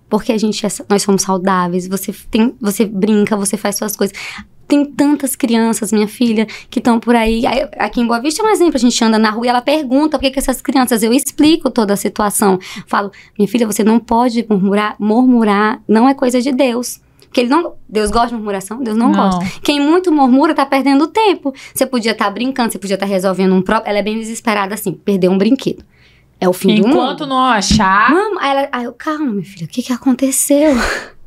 Porque a gente é, nós somos saudáveis, você tem, você brinca, você faz suas coisas. Tem tantas crianças, minha filha, que estão por aí. Aqui em Boa Vista é um exemplo, a gente anda na rua e ela pergunta por que, que essas crianças. Eu explico toda a situação. Falo, minha filha, você não pode murmurar, murmurar não é coisa de Deus. Porque ele não. Deus gosta de murmuração? Deus não, gosta. Quem muito murmura tá perdendo tempo. Você podia estar brincando, você podia estar resolvendo um próprio. Ela é bem desesperada assim, perdeu um brinquedo. É o fim do mundo. Enquanto não achar. Mama, aí, ela, aí eu, calma, minha filha, o que que aconteceu?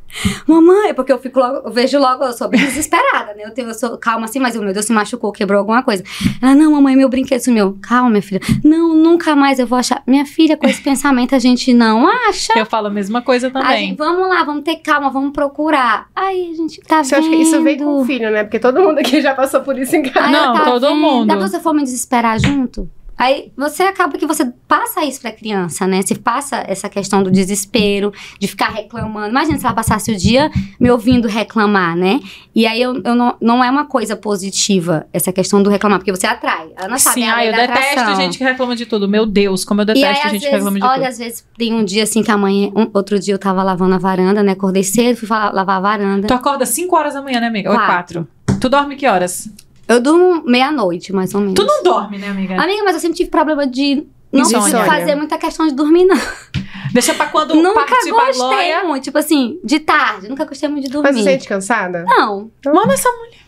Mamãe, é porque eu fico logo, eu vejo logo, eu sou bem desesperada, né? Eu, tenho, eu sou calma assim, mas o meu Deus se machucou, quebrou alguma coisa. Ela, não, mamãe, meu brinquedo sumiu. Calma, minha filha. Não, nunca mais eu vou achar. Minha filha, com esse pensamento a gente não acha. Eu falo a mesma coisa também. gente, vamos lá, vamos ter calma, vamos procurar. Aí a gente tá Você vendo. acha que isso vem com o filho, né? Porque todo mundo aqui já passou por isso em casa. Aí Não, tá todo vendo? mundo. Dá pra você for me desesperar junto? Aí você acaba que você passa isso pra criança, né? Você passa essa questão do desespero, de ficar reclamando. Imagina se ela passasse o dia me ouvindo reclamar, né? E aí eu, eu não, não é uma coisa positiva essa questão do reclamar, porque você atrai. Ela não sabe Sim, a ai, lei eu detesto atração. gente que reclama de tudo. Meu Deus, como eu aí, detesto às gente que vezes, reclama de olha, tudo. às vezes tem um dia assim que a mãe. um- outro dia eu tava lavando a varanda, né? Acordei cedo, fui lavar a varanda. Tu acorda 5 horas da manhã, né, amiga? Ou Quatro. 4. Tu dorme que horas? Eu durmo meia-noite, mais ou menos. Tu não dorme, né, amiga? Amiga, mas eu sempre tive problema de não Insônia. fazer muita questão de dormir, não. Deixa pra quando nunca gostei muito. Tipo assim, de tarde. Nunca gostei muito de dormir. Mas você sente cansada? Não. Manda essa mulher.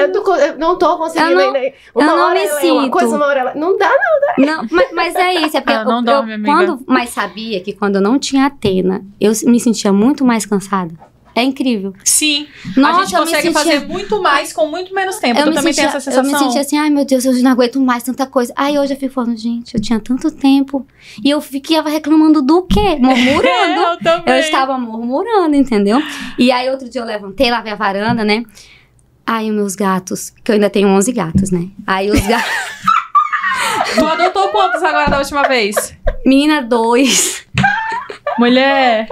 Eu, tô eu não tô conseguindo. Eu não- ainda- uma eu não me ela é uma sinto. coisa, uma hora ela. Não dá, não. Não, mas, mas é isso. É porque Ah, não eu, dorme, eu- amiga. quando, mas sabia que quando eu não tinha Atena, eu me sentia muito mais cansada. É incrível. Sim. Nossa, a gente eu consegue sentia- fazer muito mais com muito menos tempo. Eu me, também sentia, tem essa eu me sensação? sentia assim, ai meu Deus, eu não aguento mais tanta coisa. Aí hoje eu fico falando, gente, eu tinha tanto tempo. E eu ficava reclamando do quê? Murmurando. É, eu também. Eu estava murmurando, entendeu? E aí, outro dia eu levantei, lavei a varanda, né? Aí, os meus gatos, que eu ainda tenho 11 gatos, né? Aí, os gatos. Tu adotou quantos agora da última vez? Menina, dois. Mulher.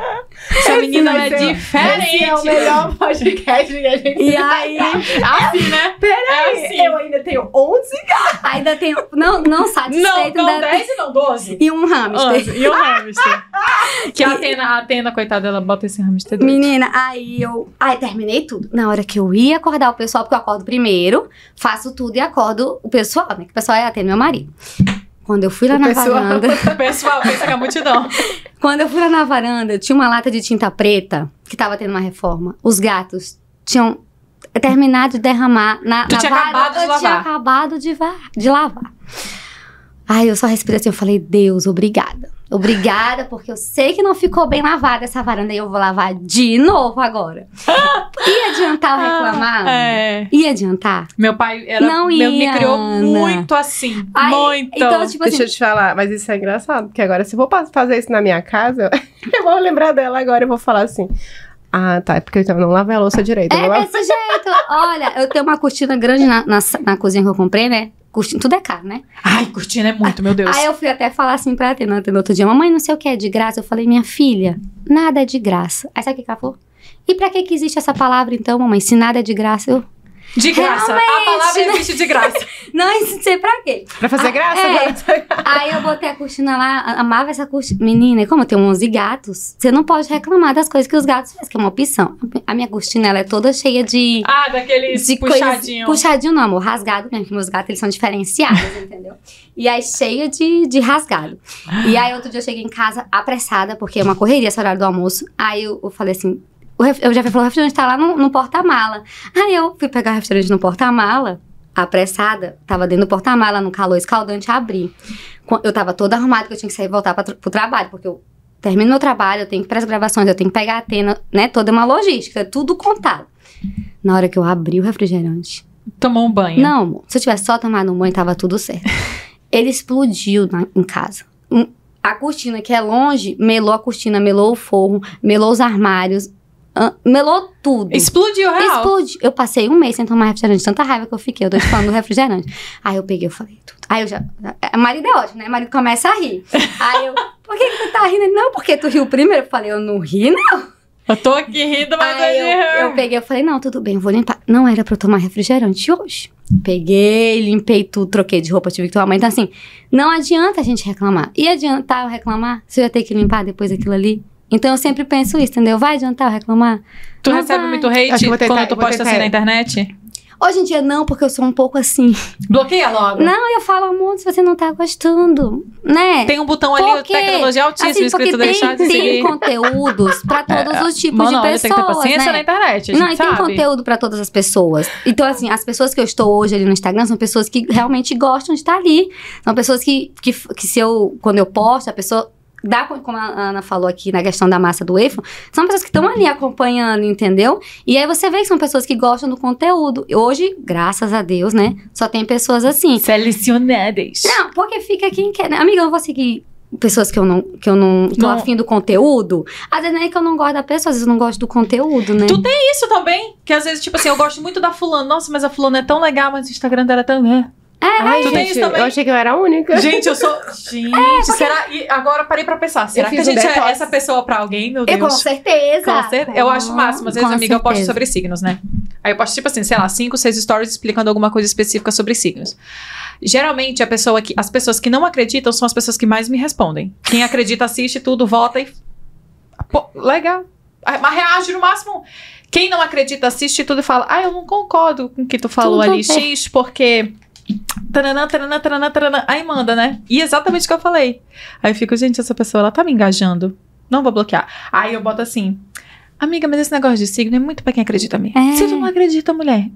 Essa menina vai é diferente. Esse é o melhor podcast que a gente E aí, Assim, né? Peraí, É assim. eu ainda tenho 11 ainda tem. Não, não Não, satisfeito. não ainda- 10 e não 12. E um hamster. E o hamster. Que a Atena, a Atena, coitada, ela bota esse hamster doido. Menina, aí eu. Aí terminei tudo. Na hora que eu ia acordar o pessoal, porque eu acordo primeiro, faço tudo e acordo o pessoal, né? Que o pessoal é até meu marido. Quando eu fui lá O na pessoal. varanda. O pessoal pensa que é a multidão. Quando eu fui lá na varanda, tinha uma lata de tinta preta que tava tendo uma reforma. Os gatos tinham terminado de derramar na, Tu na tinha varanda. acabado de eu tinha lavar. acabado de, de lavar. Aí eu só respirei assim, eu falei, Deus, obrigada. Obrigada, porque eu sei que não ficou bem lavada essa varanda e eu vou lavar de novo agora. Ia adiantar eu reclamar? É. Ia adiantar? Meu pai era, Não meu, me ia, criou Ana. muito assim. Aí, muito. Então, tipo Deixa assim, eu te falar, mas isso é engraçado, porque agora se eu vou fazer isso na minha casa, eu vou lembrar dela agora e vou falar assim. Ah, tá, é porque eu não lavei a louça direito. é desse jeito. Olha, eu tenho uma cortina grande na, na, na cozinha que eu comprei, né? Cortina, tudo é caro, né? Ai, cortina é muito, meu Deus. Aí eu fui até falar assim pra Atena, Atena outro dia, mamãe, não sei o que é de graça. Eu falei, minha filha, nada é de graça. Aí sabe o que que ela falou? E pra que que existe essa palavra então, mamãe? Se nada é de graça, eu... De graça. A palavra né? existe de graça. Não, não sei pra quê. Pra fazer Ah, graça? é. agora. Aí eu botei a cortina lá, amava essa cortina. Menina, e como eu tenho 11 gatos, você não pode reclamar das coisas que os gatos fazem, que é uma opção. A minha cortina, ela é toda cheia de... Ah, daqueles de coisas- puxadinhos. Puxadinho não, amor. Rasgado mesmo, que meus gatos, eles são diferenciados, entendeu? E aí, cheia de, de rasgado. E aí, outro dia eu cheguei em casa apressada, porque é uma correria esse horário do almoço. Aí eu, eu falei assim, o eu já falei, o refrigerante tá lá no, no porta-mala. Aí eu fui pegar o refrigerante no porta-mala, apressada, tava dentro do porta-mala, no calor escaldante, abri. Eu tava toda arrumada, que eu tinha que sair e voltar pra, pro trabalho, porque eu termino meu trabalho, eu tenho que ir pras gravações, eu tenho que pegar a Atena, né? Toda uma logística, tudo contado. Na hora que eu abri o refrigerante, Tomou um banho. não, amor. Se eu tivesse só tomado um banho, tava tudo certo. Ele explodiu na- em casa. Um- a cortina que é longe, melou a cortina, melou o forro, melou os armários, melou tudo. Explodiu, real. Explodiu. Eu passei um mês sem tomar refrigerante, tanta raiva que eu fiquei. Eu tô te falando do refrigerante. Aí eu peguei, eu falei tudo. Aí eu já. é, Marido é ótimo, né? Marido começa a rir. Aí eu, por que, que tu tá rindo? Ele, não, porque tu riu primeiro. Eu falei, eu não ri, não. Eu tô aqui rindo, mas Aí eu, eu, eu peguei, eu falei, não, tudo bem, eu vou limpar. Não era pra eu tomar refrigerante hoje. Peguei, limpei tudo, troquei de roupa, tive que tomar banho. Então, assim, não adianta a gente reclamar. E adiantar eu reclamar se eu ia ter que limpar depois daquilo ali? Então, eu sempre penso isso, entendeu? Vai adiantar eu reclamar? Tu Não recebe vai. muito hate tentar- quando tu posta assim na internet? Hoje em dia, não, porque eu sou um pouco assim. Bloqueia logo. Não, eu falo, amor, se você não tá gostando, né? Tem um botão ali, Porque, tecnologia altíssima, assim, porque escrito tem, deixar de tem seguir. conteúdos pra todos os tipos Mano, de pessoas, tem que ter paciência né? na internet, a gente Não, e tem sabe. conteúdo pra todas as pessoas. Então, assim, as pessoas que eu estou hoje ali no Instagram são pessoas que realmente gostam de estar ali. São pessoas que, que, que se eu, quando eu posto, a pessoa. Dá, como a Ana falou aqui na questão da massa do EFO, são pessoas que estão ali acompanhando, entendeu? E aí você vê que são pessoas que gostam do conteúdo. Hoje, graças a Deus, né? Só tem pessoas assim. Selecionadas. Não, porque fica quem quer, né? Amiga, eu vou seguir pessoas que eu não, que eu não tô Não. afim do conteúdo. Às vezes não é que eu não gosto da pessoa, às vezes eu não gosto do conteúdo, né? Tu Isso também, que às vezes, tipo assim, eu gosto muito da fulana. Nossa, mas a fulana é tão legal, mas o Instagram dela é tão... É. Ai, Tu gente, isso também? eu achei que eu era a única. Gente, eu sou... Gente, será... E agora parei pra pensar. Será que a fiz um gente é essa pessoa pra alguém, meu Eu, Deus? com certeza. Com certeza. Eu acho máximo. Às vezes, Com amiga, eu posto certeza. sobre signos, né? Aí eu posto, tipo assim, sei lá, cinco, seis stories explicando alguma coisa específica sobre signos. Geralmente, a pessoa que, as pessoas que não acreditam são as pessoas que mais me respondem. Quem acredita, assiste tudo, vota e. Pô, legal. Ah, Mas reage no máximo. Quem não acredita, assiste tudo e fala: Ah, eu não concordo com o que tu falou Tudo ali, bem. X, porque. Taranã, taranã, taranã, taranã. Aí manda, né? E exatamente o que eu falei. Aí eu fico, gente, essa pessoa, ela tá me engajando. Não vou bloquear. Aí eu boto assim. Amiga, mas esse negócio de signo é muito pra quem acredita mesmo. É. Se tu não acredita, mulher,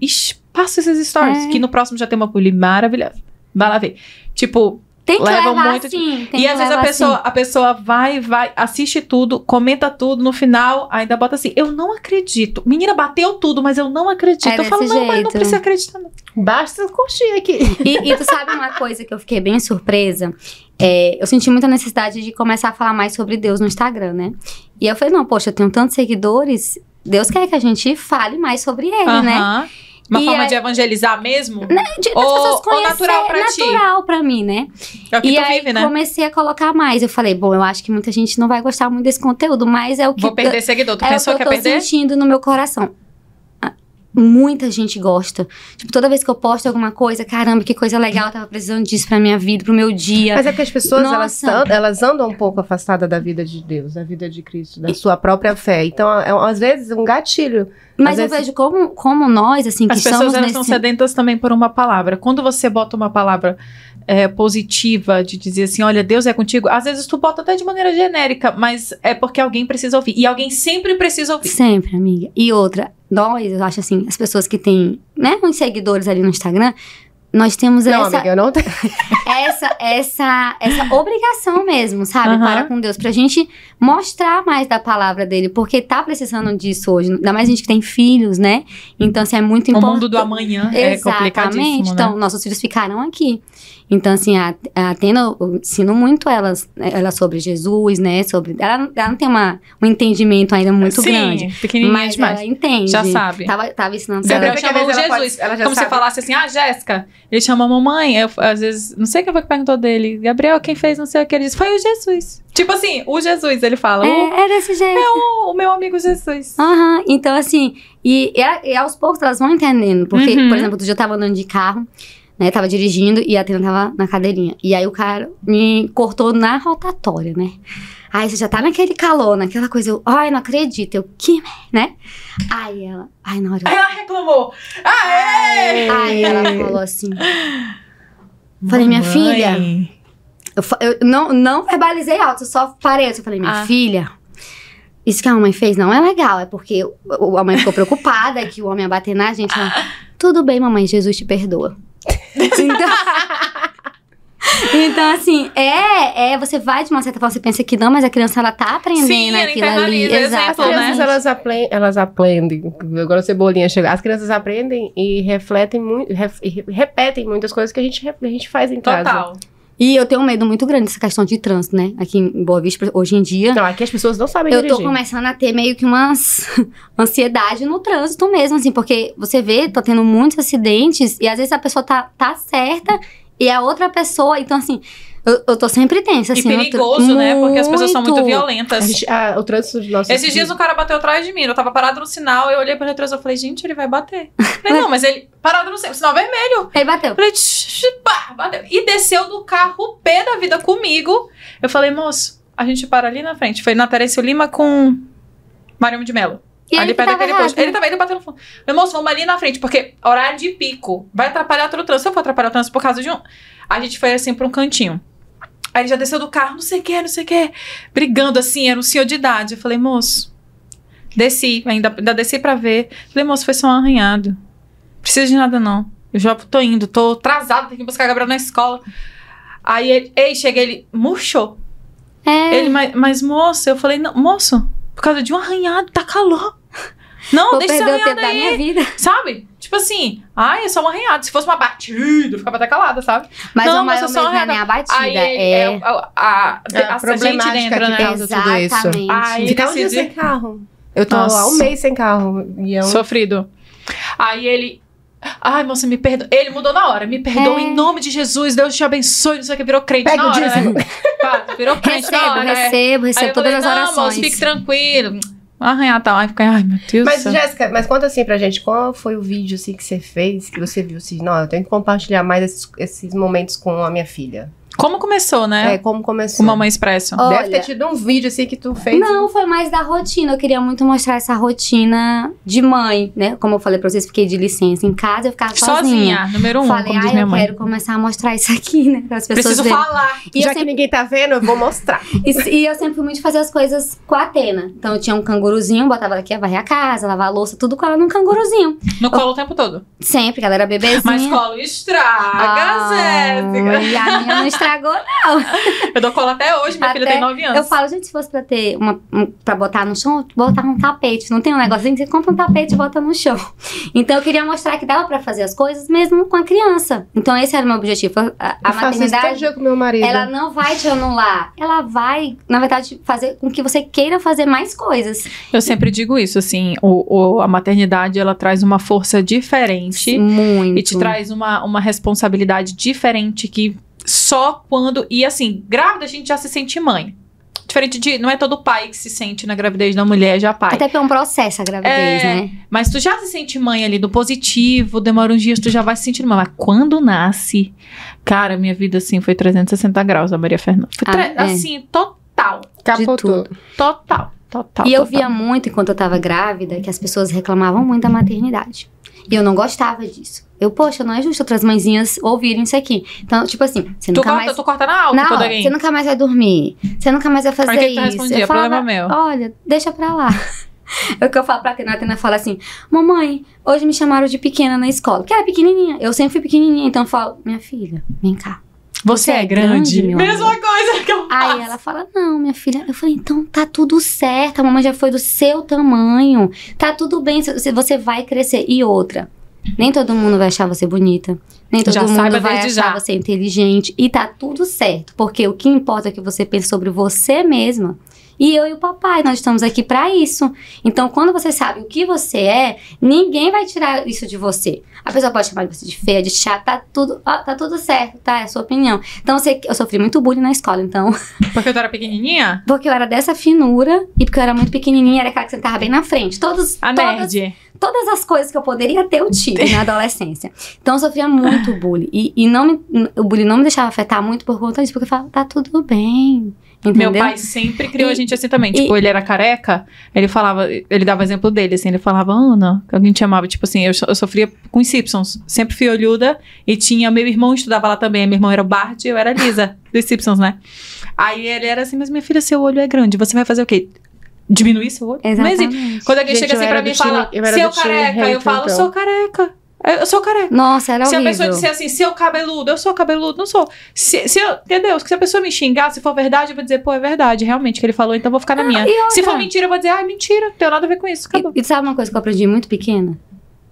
passa esses stories. É. Que no próximo já tem uma publi maravilhosa. Vai lá ver. Tipo, Tem que levam levar muito de- assim. tem e que às vezes a pessoa, assim. a pessoa vai, vai, assiste tudo, comenta tudo, no final ainda bota assim, eu não acredito. Menina, bateu tudo, mas eu não acredito. É eu falo, não, mas não precisa acreditar. Não. Basta curtir aqui. E, e tu sabe uma coisa que eu fiquei bem surpresa? É, eu senti muita necessidade de começar a falar mais sobre Deus no Instagram, né? E eu falei, não, poxa, eu tenho tantos seguidores, Deus quer que a gente fale mais sobre ele, né? Uma E forma aí- de evangelizar mesmo? Né, de, Ou- ou natural pra ti? natural pra mim, né? É o que e tu aí vive, né? comecei a colocar mais. Eu falei, bom, eu acho que muita gente não vai gostar muito desse conteúdo, mas é o que Vou perder seguidor. Tu é pensou o que que eu tô perder? sentindo no meu coração. Muita gente gosta. Tipo, toda vez que eu posto alguma coisa, caramba, que coisa legal, eu tava precisando disso pra minha vida, pro meu dia. Mas é que as pessoas, elas, andam, elas andam um pouco afastadas da vida de Deus, da vida de Cristo, da sua própria fé. Então, é, às vezes, um gatilho. Mas às eu vezes- vejo como, como nós, assim, que As pessoas elas nesse... são sedentas também por uma palavra. Quando você bota uma palavra é, positiva de dizer assim, olha, Deus é contigo, às vezes tu bota até de maneira genérica, mas é porque alguém precisa ouvir. E alguém sempre precisa ouvir. Sempre, amiga. E outra, nós, eu acho assim, as pessoas que têm, né, uns seguidores ali no Instagram, nós temos Não, essa, amiga, eu não tenho. essa, essa, essa obrigação mesmo, sabe? Aham. Para com Deus, pra gente mostrar mais da palavra dele, porque tá precisando disso hoje. Ainda mais a gente que tem filhos, né? Então, assim, é muito O importante. mundo do amanhã é complicadíssimo, Exatamente. né? Então, nossos filhos ficaram aqui. Então, assim, a, a Atena, eu ensino muito elas, ela sobre Jesus, né? Sobre, ela, não- ela não tem uma, um entendimento ainda muito Sim, grande. pequenininha Mas demais. ela entende. Já sabe. Tava, tava ensinando pra Gabriel ela. Chamou vezes ela Jesus. pode- ela já Como se sabe. falasse assim, ah, Jéssica, ele chamou a mamãe. Eu, às vezes, não sei quem foi que perguntou dele. Gabriel, quem fez não sei o que. Ele disse, foi o Jesus. Tipo assim, o Jesus, ele fala. O, É, é desse jeito. o, o meu amigo Jesus. Aham, então assim, e, e, e aos poucos elas vão entendendo. Porque, Uhum. por exemplo, outro dia eu tava andando de carro, né? Tava dirigindo e a Atena tava na cadeirinha. E aí o cara me cortou na rotatória, né? Aí você já tá naquele calor, naquela coisa, eu, ai, não acredito, eu, que, né? Aí ela, ai, na hora. Aí ela reclamou. Aê! Aí ela falou assim. Falei, minha filha. Eu, eu não, não verbalizei alto, eu só parei. Eu falei, minha Ah. filha, isso que a mamãe fez não é legal. É porque a mãe ficou preocupada que o homem ia bater na gente. Ela, Tudo bem, mamãe, Jesus te perdoa. Então, então, assim, é, é, você vai de uma certa forma, você pensa que não, mas a criança ela tá aprendendo Sim, aquilo ali. internaliza, As crianças, né? elas, apre- elas aprendem. Agora cebolinha chegou. As crianças aprendem e refletem muito, ref- e repetem muitas coisas que a gente, a gente faz em casa. Total. E eu tenho um medo muito grande dessa questão de trânsito, né? Aqui em Boa Vista, hoje em dia. Não, aqui as pessoas não sabem Eu tô dirigir. começando a ter meio que umas ansiedade no trânsito mesmo, assim, porque você vê, tá tendo muitos acidentes e às vezes a pessoa tá, tá certa e a outra pessoa, então assim, eu, eu tô sempre tensa, assim. e perigoso, né? Porque as pessoas são muito violentas. gente- ah, o trânsito de nossos Esses dias um cara bateu atrás de mim, eu tava parado no sinal, eu olhei pro retrovisor e falei, gente, ele vai bater. Falei, não, mas ele parado no sinal, sinal vermelho. Aí bateu. Eu falei, tch, tch, pá, bateu. E desceu do carro, o pé da vida comigo. Eu falei, moço, a gente para ali na frente. Foi na Terêncio Lima com Mariam de Mello. E ali ele perto daquele posto. Ele tava indo bater no fundo. Falei, moço, vamos ali na frente, porque horário de pico vai atrapalhar todo o trânsito. Se eu for atrapalhar o trânsito por causa de um. A gente foi assim pra um cantinho. Aí ele já desceu do carro, não sei o que, não sei o que, brigando assim, era um senhor de idade. Eu falei, moço, desci, ainda, ainda desci pra ver. Falei, moço, foi só um arranhado. Precisa de nada, não. Eu já tô indo, tô atrasado, tenho que buscar a Gabriel na escola. Aí ele, ei, chega ele, murchou. É, Ele, mas, mas moço, eu falei, não, moço, por causa de um arranhado, tá calor. Não, vou deixa perder o tempo da minha aí, vida. sabe? Tipo assim, ai, é só um arranhado. Se fosse uma batida, eu ficava até calada, sabe? Mas Não, o mas eu só medo não é nem a batida, Aí é... é, a, a, a, É, a, a gente que né? causa tudo isso. Exatamente. Ai, Ficar um dia sem carro. Eu tô Nossa. há um mês sem carro. E é um... Sofrido. Aí ele. Ai, moça, me perdoa. Ele mudou na hora. Me perdoa É. em nome de Jesus. Deus te abençoe. Não sei o que. Virou crente Pega na o hora, né? Pá, Virou crente na Recebo, hora. é. recebo, Aí recebo eu todas falei, as não, orações. moço, fique tranquilo. Arranhar tal. Aí fica, ai, meu Deus Mas. Jéssica, mas conta assim pra gente, qual foi o vídeo assim, que você fez, que você viu assim, não, eu tenho que compartilhar mais esses, esses momentos com a minha filha. Como começou, né? É, como começou. O Mamãe Expresso. Ó, Deve Olha- ter tido um vídeo assim que tu fez. Não, foi mais da rotina. Eu queria muito mostrar essa rotina de mãe, né? Como eu falei pra vocês, fiquei de licença em casa, eu ficava sozinha. Sozinha, número um, Falei, como diz ai, minha eu mãe. quero começar a mostrar isso aqui, né? As pessoas Preciso verem. falar. E eu, Já que sempre, ninguém tá vendo, eu vou mostrar. e, e eu sempre fui muito fazer as coisas com a Atena. Então eu tinha um canguruzinho, botava ela aqui, varrer a casa, lavar a louça, tudo com ela num canguruzinho. No colo o tempo todo. Sempre, que ela era bebezinha. Mas colo estraga, Ah, Jéssica. E a minha não estraga estragou, não. Eu dou cola até hoje, minha filha Até tem 9 anos. Eu falo, gente, se fosse pra ter uma. Um, pra botar no chão, botar um tapete. Não tem um negocinho que você compra um tapete e bota no chão. Então eu queria mostrar que dava pra fazer as coisas mesmo com a criança. Então esse era o meu objetivo. A, a Eu faço maternidade. dia com meu marido. Ela não vai te anular. Ela vai, na verdade, fazer com que você queira fazer mais coisas. Eu sempre digo isso, assim, o, o- a maternidade, ela traz uma força diferente Muito. e te traz uma, uma responsabilidade diferente que só quando... E assim, grávida a gente já se sente mãe. Diferente de... Não é todo pai que se sente na gravidez da mulher já pai. Até porque é um processo a gravidez, É. né? Mas tu já se sente mãe ali do positivo, demora uns dias, tu já vai se sentindo mãe. Mas quando nasce, cara, minha vida assim foi 360 graus, a Maria Fernanda. Foi Ah, é. Assim, total. Capotou. tudo. Total. Total. E eu total. via muito, enquanto eu tava grávida, que as pessoas reclamavam muito da maternidade. E eu não gostava disso. Eu, poxa, não é justo outras mãezinhas ouvirem isso aqui. Então, tipo assim, você Tu nunca corta, mais... tu corta na alta Não, quando alguém... você nunca mais vai dormir. Você nunca mais vai fazer que tu isso. respondia? Eu falava, Problema meu. Olha, deixa pra lá. É o que eu falo pra Atena. A Atena fala assim: Mamãe, hoje me chamaram de pequena na escola. Que era pequenininha. Eu sempre fui pequenininha. Então eu falo: Minha filha, vem cá. Você é grande? grande, meu Mesma coisa que eu faço. Aí ela fala: Não, minha filha. Eu falei: Então tá tudo certo. A mamãe já foi do seu tamanho. Tá tudo bem. Você você vai crescer. E outra. Nem todo mundo vai achar você bonita. Nem todo Já mundo vai achar já. você inteligente. E tá tudo certo. Porque o que importa é que você pense sobre você mesma. E eu e o papai, nós estamos aqui pra isso. Então, quando você sabe o que você é, ninguém vai tirar isso de você. A pessoa pode chamar você de feia, de chata, tá tudo, ó, tá tudo certo, tá? É a sua opinião. Então, você, eu sofri muito bullying na escola, então. Porque tu era pequenininha? Porque eu era dessa finura e porque eu era muito pequenininha, era aquela que sentava bem na frente. Todos, A todas, nerd. todas as coisas que eu poderia ter, eu tive na adolescência. Então eu sofria muito bullying. E, e não me- o bullying não me deixava afetar muito por conta disso, porque eu falava, tá tudo bem. Entendeu? Meu pai sempre criou E- a gente assim também. e- Tipo, ele era careca, ele falava, ele dava exemplo dele, assim, ele falava, Ana, que alguém te chamava, tipo assim, eu, eu sofria com os Simpsons. Sempre fui olhuda e tinha, meu irmão estudava lá também, meu irmão era o Bart e eu era a Lisa, dos Simpsons, né? Aí ele era assim, mas minha filha, seu olho é grande, você vai fazer o quê? Diminuir seu olho? Exatamente. Quando alguém Gente, chega assim pra mim e fala, seu careca, eu falo, então. sou careca. Eu sou careca. Nossa, era Se a horrível. pessoa disser assim, seu cabeludo, eu sou cabeludo, não sou. Se, se eu, entendeu? Se a pessoa me xingar, se for verdade, eu vou dizer, pô, é verdade, realmente, que ele falou, então vou ficar na minha. Ah, outra? Se for mentira, eu vou dizer, ah, mentira, não tem nada a ver com isso, acabou. E, e sabe uma coisa que eu aprendi muito pequena?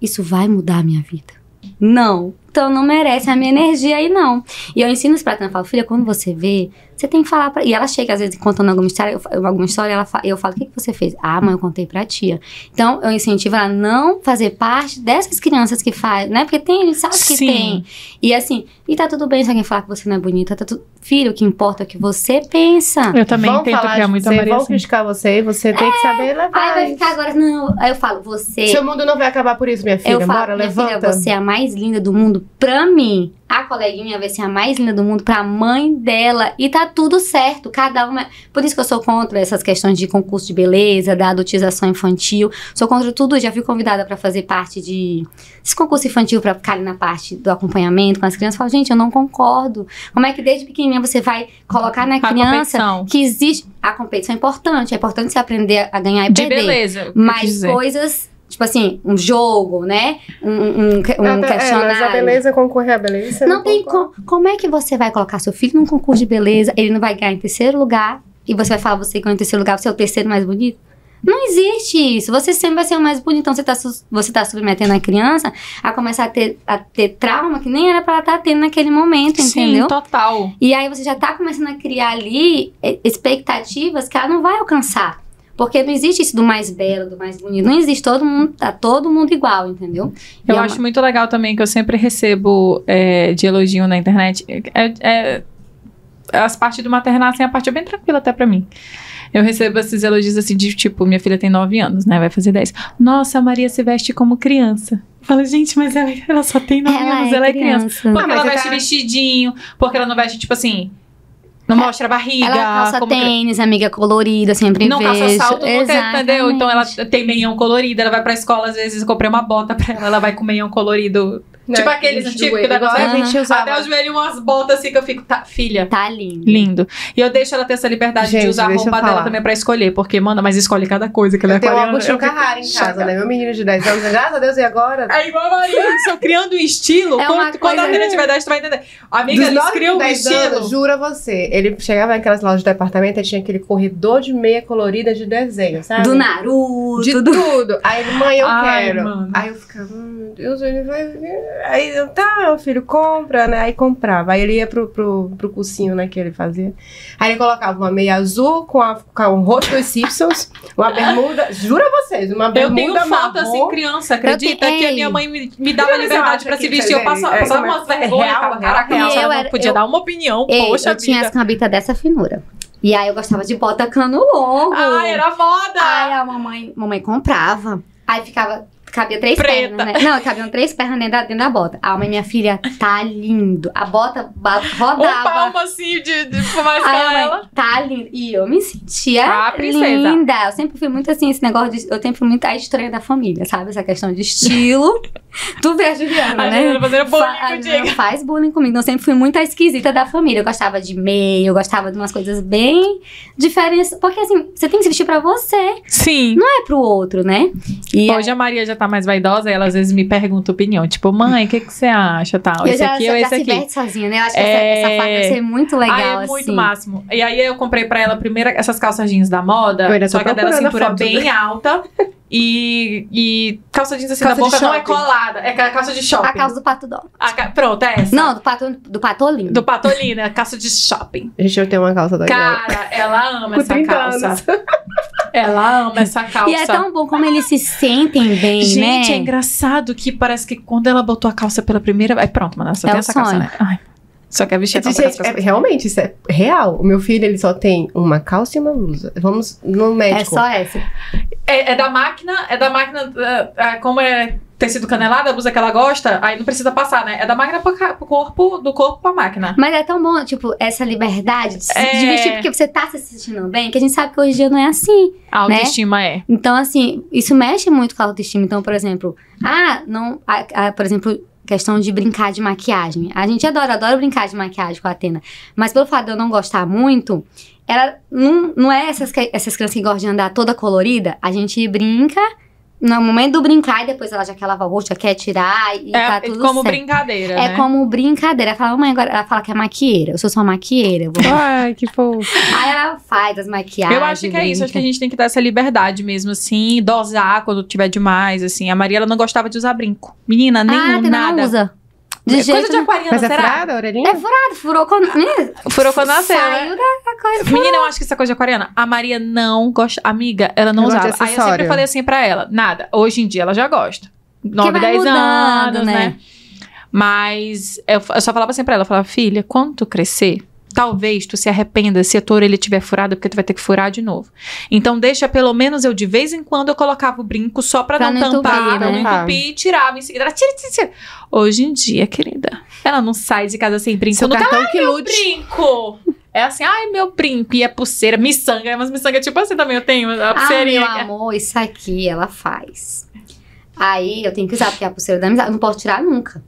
Isso vai mudar a minha vida. Não. Então não merece a minha energia aí, não. E eu ensino isso pra Tana. Eu falo, filha, quando você vê, você tem que falar pra. E ela chega, às vezes, contando alguma história, eu, alguma história, ela fa- eu falo, o que, que você fez? Ah, mãe, eu contei pra tia. Então, eu incentivo ela a não fazer parte dessas crianças que faz, né? Porque tem, a gente sabe que Sim. tem. E assim, e tá tudo bem se alguém falar que você não é bonita, tá tudo. Filho, o que importa é o que você pensa. Eu também vão tento criar você, Maria vão assim. criticar você e você tem que saber levar Aí vai ficar agora, não. Aí eu falo, você. Seu mundo não vai acabar por isso, minha filha. Eu falo, Bora, minha levanta. filha, você é a mais linda do mundo pra mim. A coleguinha vai ser a mais linda do mundo pra mãe dela. E tá tudo certo. Cada uma. Por isso que eu sou contra essas questões de concurso de beleza, da adotização infantil. Sou contra tudo. Já fui convidada pra fazer parte de. Esse concurso infantil pra ficar ali na parte do acompanhamento com as crianças. Eu falo, gente, eu não concordo. Como é que desde pequenininha você vai colocar na A criança competição. que existe. A competição é importante. É importante você aprender a ganhar e De perder. beleza. eu quis Mas coisas, tipo assim, um jogo, né? Um, um, um, um Ah, tá, é, mas a questionário. beleza concorrer à beleza. você não tem como. Como é que você vai colocar seu filho num concurso de beleza? Ele não vai ganhar em terceiro lugar. E você vai falar, você ganhou em terceiro lugar, você é o terceiro mais bonito? Não existe isso. Você sempre vai ser o mais bonito. Então você tá, su- você tá submetendo a criança a começar a ter, a ter trauma que nem era pra ela estar tendo naquele momento, entendeu? Sim, total. E aí você já tá começando a criar ali eh, expectativas que ela não vai alcançar. Porque não existe isso do mais belo, do mais bonito. Não existe todo mundo, tá todo mundo igual, entendeu? E Eu é acho uma- muito legal também que eu sempre recebo é, de elogio na internet. É, é- as partes do maternar, assim, a parte é bem tranquila até pra mim. Eu recebo esses elogios assim de tipo, minha filha tem 9 anos, né? Vai fazer 10. Nossa, a Maria se veste como criança. Eu falo, gente, mas ela, ela só tem 9 anos, ela é criança. Porque Ah, mas ela veste tá- vestidinho, porque ela não veste, tipo assim, não mostra a barriga. Ela calça cri- tênis, amiga colorida, sempre não vejo. calça salto, tem, entendeu? Então ela tem meião colorido, ela vai pra escola, às vezes eu comprei uma bota pra ela, ela vai com meião colorido. Tipo aqueles do antigos joelho, que gente usava. Até o joelho umas botas assim que eu fico, tá, filha. Tá lindo. Lindo. E eu deixo ela ter essa liberdade de Gente, usar a roupa dela também pra escolher. Porque, manda, mas escolhe cada coisa que ela é tenho uma fico Carrara em casa, né? Meu menino de 10 anos, graças a Deus, e agora? É igual a Maria, isso, criando um estilo. É quando uma quando a Adriana tiver 10, tu vai entender. Amiga, Dos eles 9 criam um 10 estilo. anos, jura você. Ele chegava naquelas lojas de departamento e tinha aquele corredor de meia colorida de desenho, sabe? Do Naruto. De do... tudo. Aí ele, mãe, eu Ai, quero. mano. Aí eu ficava, meu Deus, ele vai. Aí eu, tá, meu filho, compra, né? Aí comprava. Aí ele ia pro, pro, pro cursinho, né, que ele fazia. Aí ele colocava uma meia azul com, a, com o rosto dos Simpsons, uma bermuda. Jura vocês, uma Eu bermuda tenho foto assim, criança, acredita? Que a minha mãe me, me dava eu liberdade pra se vestir. Eu passava, é, passava como é- umas vergonhas, é caraca, eu não podia eu- dar uma opinião. Ei, Poxa eu tinha as vida. cambitas dessa finura. E aí eu gostava de bota cano longo. Ai, era moda! Aí a mamãe, mamãe comprava. Aí ficava. Cabia três Preta. pernas, né? Não, cabiam três pernas dentro da, dentro da bota. A mãe, minha filha, tá lindo. A bota ba- um rodava. palmo assim de, de a mãe, ela. tá lindo. E eu me sentia Ah, linda. Eu sempre fui muito assim, esse negócio de. Eu sempre fui muito a estranha da família, sabe? Essa questão de estilo. tu vê a Juliana, A né? Juliana fazendo bullying Fa- não, faz bullying comigo. Então, eu sempre fui muito a esquisita da família. Eu gostava de meio, eu gostava de umas coisas bem diferentes. Porque, assim, você tem que se vestir pra você, Sim. não é pro outro, né? E Hoje a Maria já tá mais vaidosa, ela às vezes me pergunta opinião. Tipo, mãe, o que, que você acha? Tal, eu esse já, aqui já, ou já esse se aqui. veste sozinha, né? Eu acho que É. essa, essa fase vai ser muito legal, ah, é muito assim. máximo. E aí eu comprei pra ela primeiro essas calças jeans da moda, Eu só que a dela a cintura bem alta. E, e calça jeans assim Calça da boca não é colada, é calça de shopping. A calça do pato dó. A ca- Pronto, é essa. Não, do pato, do patolino. Do Patolina, calça de shopping. Gente, eu tenho uma calça da. Cara, ela ama Com essa 30 calça. anos. Ela ama essa calça. E é tão bom como eles se sentem bem, Gente, né? é engraçado que parece que quando ela botou a calça pela primeira vez. Pronto, mano, só É tem essa calça, sonho. né? Ai, só quer vestir a calça Gente, com as é- realmente, isso é real. O meu filho, ele só tem uma calça e uma blusa. Vamos no É médico. só essa. É, é da máquina, é da máquina, é, é, como é tecido canelado, a blusa que ela gosta, aí não precisa passar, né? É da máquina pro, pro corpo, do corpo pra máquina. Mas é tão bom, tipo, essa liberdade de se É. de vestir porque você tá se sentindo bem, que a gente sabe que hoje em dia não é assim. A autoestima é. Então, assim, isso mexe muito com a autoestima. Então, por exemplo, ah, não. por exemplo, questão de brincar de maquiagem. A gente adora, adora brincar de maquiagem com a Atena. Mas pelo fato de eu não gostar muito, ela não, não é essas, essas crianças que gostam de andar toda colorida. A gente brinca. No momento do brincar, e depois ela já quer lavar o rosto, já quer tirar e É, tá tudo como certo. brincadeira, É né? como brincadeira. Ela fala, mãe, agora ela fala que é maquieira. Eu sou só maquieira. vou- Ai, que fofo. Aí ela faz as maquiagens. Eu acho que é isso, acho que a brinca. gente tem que dar essa liberdade mesmo, assim, dosar quando tiver demais, assim. A Maria, ela não gostava de usar brinco. Menina, nenhum, ah, a Atena nada. não usa. De É jeito Coisa de nenhum. aquariana, Mas é será? furada a orelhinha? É furado, furou quando. Menina, Furou quando nasceu, Saiu né? da coisa. Menina, eu acho que isso é coisa de aquariana. A Maria não gosta. Amiga, ela não Eu gosto usava. Aí eu sempre falei assim pra ela: nada. Hoje em dia ela já gosta. 9, vai 10 mudando, anos, né? né? Mas eu, eu só falava assim pra ela: eu falava, filha, quando tu crescer. Talvez tu se arrependa se a tua orelha estiver furada, porque tu vai ter que furar de novo. Então, deixa pelo menos eu, de vez em quando, eu colocava o brinco só pra, Pra não não tampar, entupir, pra não né? entupir, e tirava em seguida. Ela tira, tira, tira. Hoje em dia, querida, ela não sai de casa sem brinco. Seu Nunca cartão que lute. brinco. É assim, ai, meu brinco. E é pulseira, miçanga. Mas miçanga é tipo assim também. Eu tenho a Ah, meu pulseirinha. amor, isso aqui ela faz. Aí eu tenho que usar, porque é a pulseira da amizade. Eu não posso tirar nunca.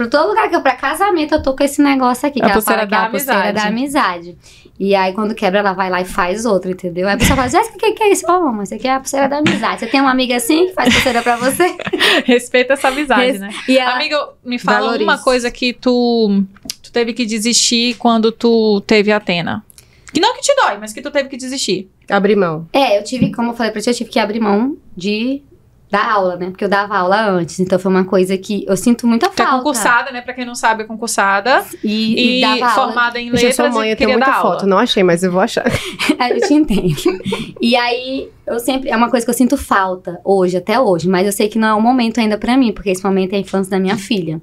Pra todo lugar que eu pra casamento, eu tô com esse negócio aqui. A que ela pulseira fala que é da a pulseira amizade. da amizade. E aí, quando quebra, ela vai lá e faz outra, entendeu? Aí a pessoa fala, Jéssica, o que, que é isso? Fala, mamãe, isso aqui é a pulseira da amizade. Você tem uma amiga assim que faz pulseira pra você? Respeita essa amizade, Res- né? E ela, Amiga, me fala Valorize. uma coisa que tu, tu teve que desistir quando tu teve a Atena. Que não que te dói, mas que tu teve que desistir. Abrir mão. É, eu tive, como eu falei pra ti, eu tive que abrir mão de dar aula, né? Porque eu dava aula antes, então foi uma coisa que eu sinto muita Tu é falta. concursada, né? Pra quem não sabe, é concursada. E, E, e dava aula. formada em Gente, eu sou letras mãe, eu tenho muita foto. aula. Não achei, mas eu vou achar. eu te entendo. E aí, eu sempre. É uma coisa que eu sinto falta hoje, até hoje. Mas eu sei que não é o momento ainda pra mim, porque esse momento é a infância da minha filha.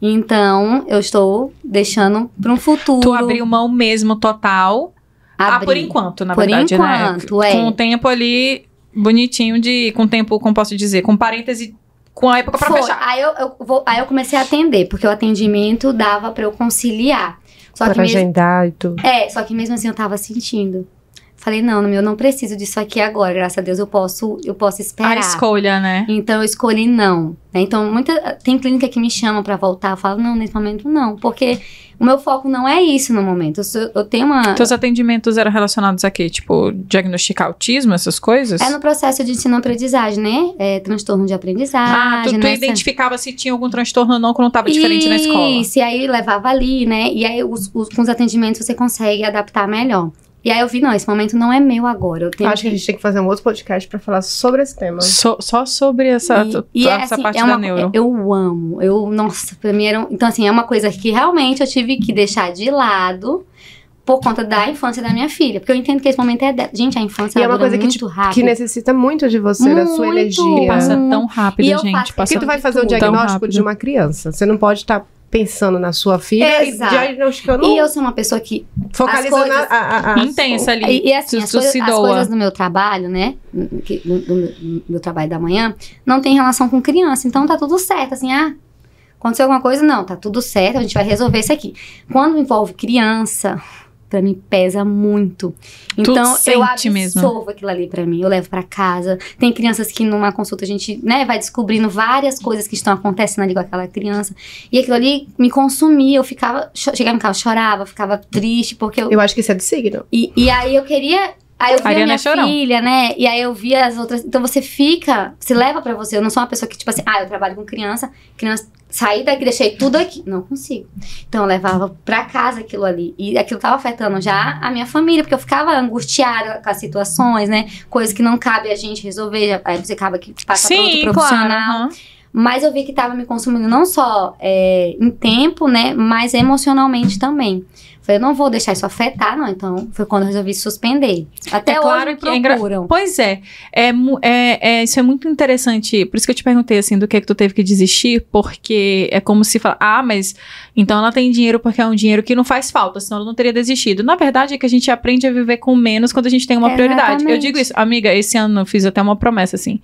Então, eu estou deixando pra um futuro. Tu abriu mão mesmo total. Ah, abrir. por enquanto, na Por verdade, enquanto, né? é. Com o tempo ali bonitinho de. Com tempo, como posso dizer? Com parêntese. Com a época pra Foi. fechar. Aí eu, eu vou, aí eu comecei a atender, porque o atendimento dava pra eu conciliar. Só que Pra mesmo, agendar e tudo. É, só que mesmo assim eu tava sentindo. Falei, não, eu não preciso disso aqui agora, graças a Deus eu posso, eu posso A esperar. escolha, né? Então eu escolhi não. né? Então muita tem clínica que me chama pra voltar, eu falo não, nesse momento não, porque o meu foco não é isso no momento. Eu, sou- eu tenho uma Teus atendimentos eram relacionados a quê? Tipo, diagnosticar autismo, essas coisas? é no processo de ensino-aprendizagem, né? É transtorno de aprendizagem. Ah, tu, tu né? identificava se tinha algum transtorno ou não quando tava diferente na escola. Isso, e aí levava ali, né? E aí os, os- com os atendimentos você consegue adaptar melhor. E aí eu vi, não, esse momento não é meu agora. Eu Eu tenho acho que a gente tem que fazer um outro podcast pra falar sobre esse tema. So- só sobre essa, E- e é essa assim, parte é uma, da neuro. Eu amo. Eu, nossa, pra mim era. um- então, assim, é uma coisa que realmente eu tive que deixar de lado por conta da infância da minha filha. Porque eu entendo que esse momento é. De... Gente, a infância E é uma coisa que muito rápido. Que necessita muito de você, da sua Muito. energia. Passa tão rápido, E eu gente. Passa Porque tu vai fazer o Tão diagnóstico de uma criança. Você não pode estar pensando na sua filha Exato. e diagnosticando, E eu sou uma pessoa que. focalizando as coisas- a, a, a, intensa ali. E, e assim, as, se as coisas do meu trabalho, né? que- do, do meu trabalho da manhã, não tem relação com criança. Então tá tudo certo. Assim, ah, aconteceu alguma coisa? Não, tá tudo certo, a gente vai resolver isso aqui. Quando envolve criança, pra mim pesa muito. Então eu sente absorvo mesmo. aquilo ali pra mim, eu levo pra casa. Tem crianças que numa consulta a gente, né, vai descobrindo várias coisas que estão acontecendo ali com aquela criança. E aquilo ali me consumia, eu ficava, chegava em casa, chorava, ficava triste, porque eu, Eu acho que isso é de signo. e, e aí eu queria. Aí eu via Ariana minha é chorão. filha, né? E aí eu via as outras. Então você fica, se leva pra você. Eu não sou uma pessoa que, tipo assim, ah, eu trabalho com criança, criança, saí daqui, deixei tudo aqui. Não consigo. Então eu levava pra casa aquilo ali. E aquilo tava afetando já a minha família, porque eu ficava angustiada com as situações, né? Coisas que não cabe a gente resolver. Aí você acaba que passa pra outro Sim, profissional. claro. aham. Mas eu vi que tava me consumindo não só é, em tempo, né? Mas emocionalmente também. Falei, eu não vou deixar isso afetar, não. Então, foi quando eu resolvi suspender. Até É hoje claro me que é engra- procuram. Pois é, é, é, é, isso é muito interessante. Por isso que eu te perguntei assim do que que tu teve que desistir, porque é como se fala, ah, mas então ela tem dinheiro porque é um dinheiro que não faz falta, senão ela não teria desistido. Na verdade é que a gente aprende a viver com menos quando a gente tem uma prioridade. Eu digo isso, amiga, esse ano eu fiz até uma promessa assim.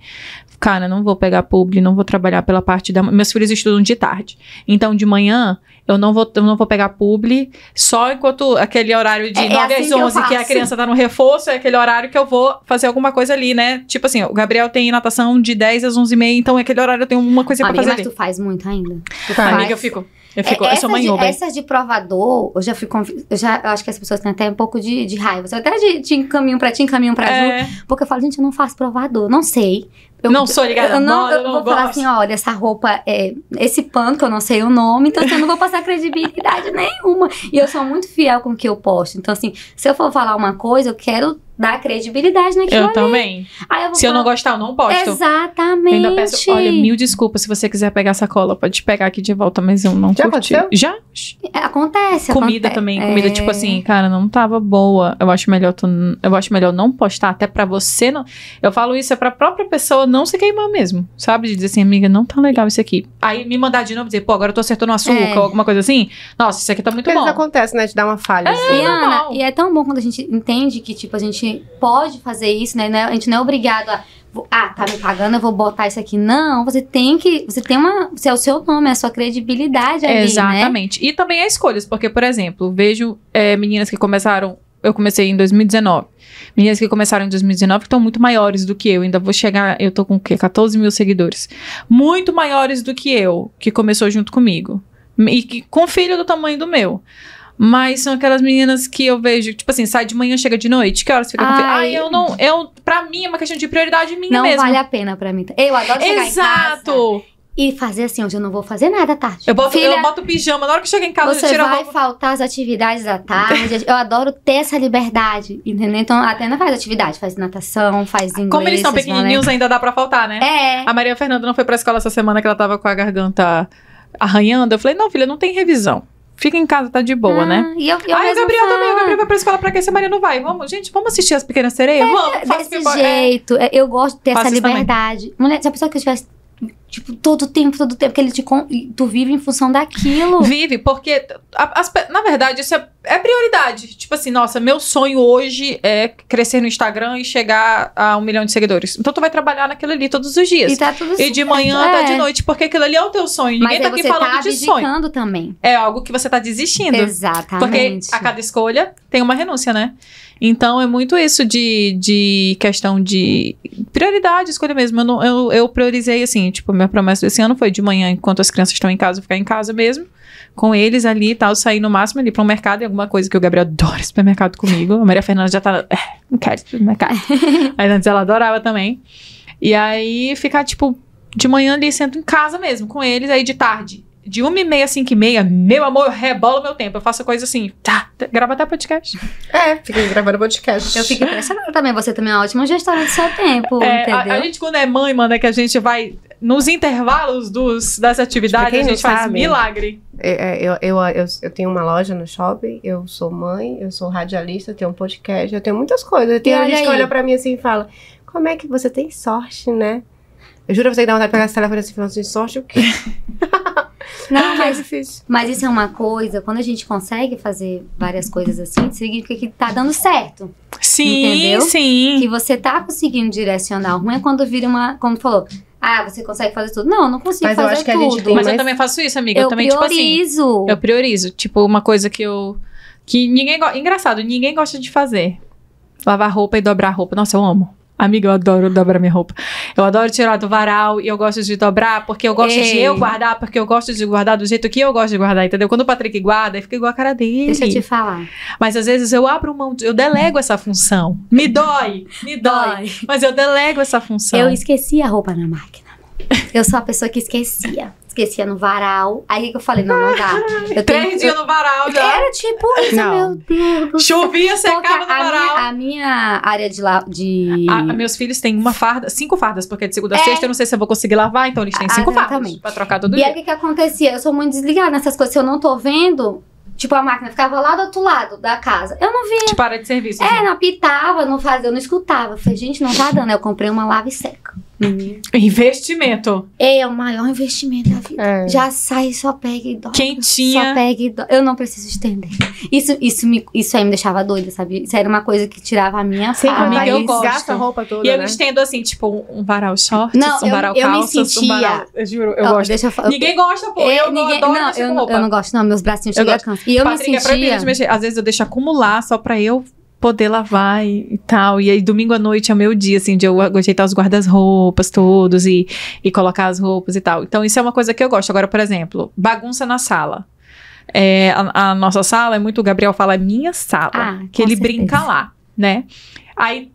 Cara, não vou pegar publi, não vou trabalhar pela parte da. Meus filhos estudam de tarde. Então, de manhã, eu não vou, eu não vou pegar publi, só enquanto aquele horário de É- é 9 assim às que eu 11, que, a faço. criança tá no reforço, é aquele horário que eu vou fazer alguma coisa ali, né? Tipo assim, o Gabriel tem natação de 10 às 11 e meia, então é aquele horário eu tenho uma coisa pra Amiga, fazer mas ali. tu faz muito ainda. Tu Faz. Amiga, eu fico. Eu fico, É, eu sou Uber. essas de provador, eu já fui convi- eu já eu acho que as pessoas têm até um pouco de, de raiva. Eu até de, de encaminho pra ti, encaminho pra Ju. É, Porque eu falo, gente, eu não faço provador, não sei. Eu, Não sou ligada Eu não, moda, eu eu não vou falar gosto. assim, olha, essa roupa é esse pano que eu não sei o nome, então assim, eu não vou passar credibilidade nenhuma. E eu sou muito fiel com o que eu posto. Então assim, se eu for falar uma coisa, eu quero dar credibilidade naquilo eu ali. também. Aí eu vou Se eu não falar, gostar, eu não posto. Eu Exatamente. ainda peço, olha, mil desculpas se você quiser pegar essa cola, pode pegar aqui de volta, mas eu não Já curti. aconteceu? Já? É, Acontece. Comida acontece. também, comida É. tipo assim, cara, não tava boa. Eu acho melhor tu, eu acho melhor não postar até pra você não. Eu falo isso é pra própria pessoa não se queimar mesmo, sabe? De dizer assim, amiga, não tá legal isso aqui. Aí me mandar de novo dizer, pô, agora eu tô acertando açúcar É. ou alguma coisa assim. Nossa, isso aqui tá muito Porque bom. isso acontece, né? De dar uma falha. assim. E, Ana, e é tão bom quando a gente entende que, tipo, a gente pode fazer isso, né? Né? A gente não é obrigado a. Ah, tá me pagando, eu vou botar isso aqui. Não, você tem que. Você tem uma. Você é o seu nome, é a sua credibilidade ali, né? Exatamente. E também as escolhas, porque, por exemplo, vejo é, meninas que começaram. Eu comecei em 2019. Meninas que começaram em 2019 que estão muito maiores do que eu. Ainda vou chegar. Eu tô com o quê? 14 mil seguidores. Muito maiores do que eu, que começou junto comigo. E que, com filho do tamanho do meu. Mas são aquelas meninas que eu vejo, tipo assim, sai de manhã, chega de noite. Que horas fica com filho? Ai. Ai, eu não. Eu, pra mim, é uma questão de prioridade minha Não mesmo. vale a pena pra mim. Eu adoro chegar em casa Exato! E fazer assim, hoje eu não vou fazer nada à tarde. Eu boto, Filha, eu boto pijama. Na hora que chega em casa, eu Você tiro a vai faltar as atividades da tarde. Eu adoro ter essa liberdade, entendeu? Então, a Atena faz atividade, faz natação, faz inglês. Como eles são pequenininhos, ainda dá pra faltar, né? É. A Maria Fernanda não foi pra escola essa semana que ela tava com a garganta arranhando. Eu falei, não, filha, não tem revisão. Fica em casa, tá de boa, Ah, né? E eu, eu Aí o Gabriel também, o. Gabriel vai pra escola pra quê? Se a Maria não vai. Vamos, gente, vamos assistir as pequenas sereias? vamos, faça Desse. É. jeito, é, eu gosto de ter Faço essa liberdade. Mulher, se a pessoa que eu tivesse Tipo, todo tempo, todo tempo que ele te con- tu vive em função daquilo. Vive, porque, a- as na verdade, isso é, é prioridade. Tipo assim, nossa, meu sonho hoje é crescer no Instagram e chegar a um milhão de seguidores. Então tu vai trabalhar naquilo ali todos os dias. E tá tudo E de manhã é. até de noite, porque aquilo ali é o teu sonho. Mas Ninguém tá aqui você falando tá de sonho. também. É algo que você tá desistindo. Porque Exatamente. a cada escolha tem uma renúncia, né? Então é muito isso de, de questão de prioridade, escolha mesmo. Eu, não- eu, eu priorizei assim, tipo, minha promessa desse ano foi de manhã, enquanto as crianças estão em casa, ficar em casa mesmo, com eles ali e tal, sair no máximo ali para um mercado e alguma coisa que o Gabriel adora supermercado comigo. A Maria Fernanda já tá, é, não quero supermercado. Aí antes ela adorava também. E aí ficar, tipo, de manhã ali, sento em casa mesmo, com eles, aí de tarde. De uma e meia, cinco e meia, meu amor, eu rebolo meu tempo. Eu faço coisa assim, tá, grava até podcast. É, fiquei gravando podcast. Eu fico impressionada também. Você também é uma ótima gestora do seu tempo, É, entendeu? a, a gente, quando é mãe, mano, é que a gente vai. Nos intervalos dos, das atividades, quem a gente faz sabe, milagre. É, é, Eu, eu, eu, eu tenho uma loja no shopping, eu sou mãe, eu sou radialista, eu tenho um podcast, eu tenho muitas coisas. Tem E olha gente que aí. olha pra mim assim e fala: Como é que você tem sorte, né? Eu juro a você que dá vontade de pegar esse telefone assim e falar assim: sorte o quê? Não, É mas, difícil. mas isso é uma coisa, quando a gente consegue fazer várias coisas assim, significa que tá dando certo. Sim, Entendeu? sim. Que você tá conseguindo direcionar. O ruim é quando vira uma. Como falou, ah, você consegue fazer tudo. Não, eu não consigo Mas eu fazer acho que a tudo. gente tem Mas eu também faço isso, amiga. Eu, eu também, tipo assim. priorizo. Eu priorizo. Tipo, uma coisa que eu. Que ninguém gosta. Engraçado, ninguém gosta de fazer. Lavar roupa e dobrar roupa. Nossa, eu amo. Amiga, eu adoro dobrar minha roupa. Eu adoro tirar do varal e eu gosto de dobrar porque eu gosto de Ei. eu guardar, porque eu gosto de guardar do jeito que eu gosto de guardar, entendeu? Quando o Patrick guarda, fica igual a cara dele. Deixa eu te falar. Mas às vezes eu abro mão, eu delego essa função. Me dói, me dói. Mas eu delego essa função. Eu esqueci a roupa na máquina. Eu sou a pessoa que esquecia. Esquecia no varal. Aí que eu falei, não, não dá. Eu tenho Três dias no varal já. Era tipo isso, Não. meu Deus do céu. Chovia, Porque secava no a, varal. minha, a minha área de, la, de... Ah, meus filhos têm uma farda, cinco fardas, porque de segunda a É. sexta eu não sei se eu vou conseguir lavar, então eles têm Ah, cinco fardas exatamente. pra trocar todo E aí dia. o que, que acontecia? Eu sou muito desligada nessas coisas. Se eu não tô vendo, tipo, a máquina ficava lá do outro lado da casa. Eu não via. De para de serviço. É, assim. não apitava, não fazia, eu não escutava. Eu falei, gente, não tá dando. Aí Eu comprei uma lava e seca. Menina. Investimento. É o maior investimento da vida. É. Já sai, só pega e dobra. Só Quentinha. pega e dobra. Eu não preciso estender. Isso, isso, me, isso aí me deixava doida, sabe? Isso era uma coisa que tirava a minha Sem paz. Amiga, eu gosto. gasta a roupa toda, E eu né? estendo assim, tipo, um varal shorts, Não, um eu- varal eu me calças, um sentia- varal... Eu juro, eu Ó, gosto. Deixa eu falar. Ninguém gosta, pô. É, eu ninguém- adoro não, eu, roupa. eu não gosto, não. Meus bracinhos Eu chegam a cansa. E eu Patrick me é proibido sentia. de mexer. Às vezes eu deixo acumular só pra eu poder lavar e, e tal. E aí, domingo à noite é o meu dia, assim, de eu ajeitar os guarda-roupas todos e, e colocar as roupas e tal. Então, isso é uma coisa que eu gosto. Agora, por exemplo, bagunça na sala. É, a, a nossa sala é muito, o Gabriel fala, é minha sala. Ah, que ele certeza. brinca lá, né? Aí,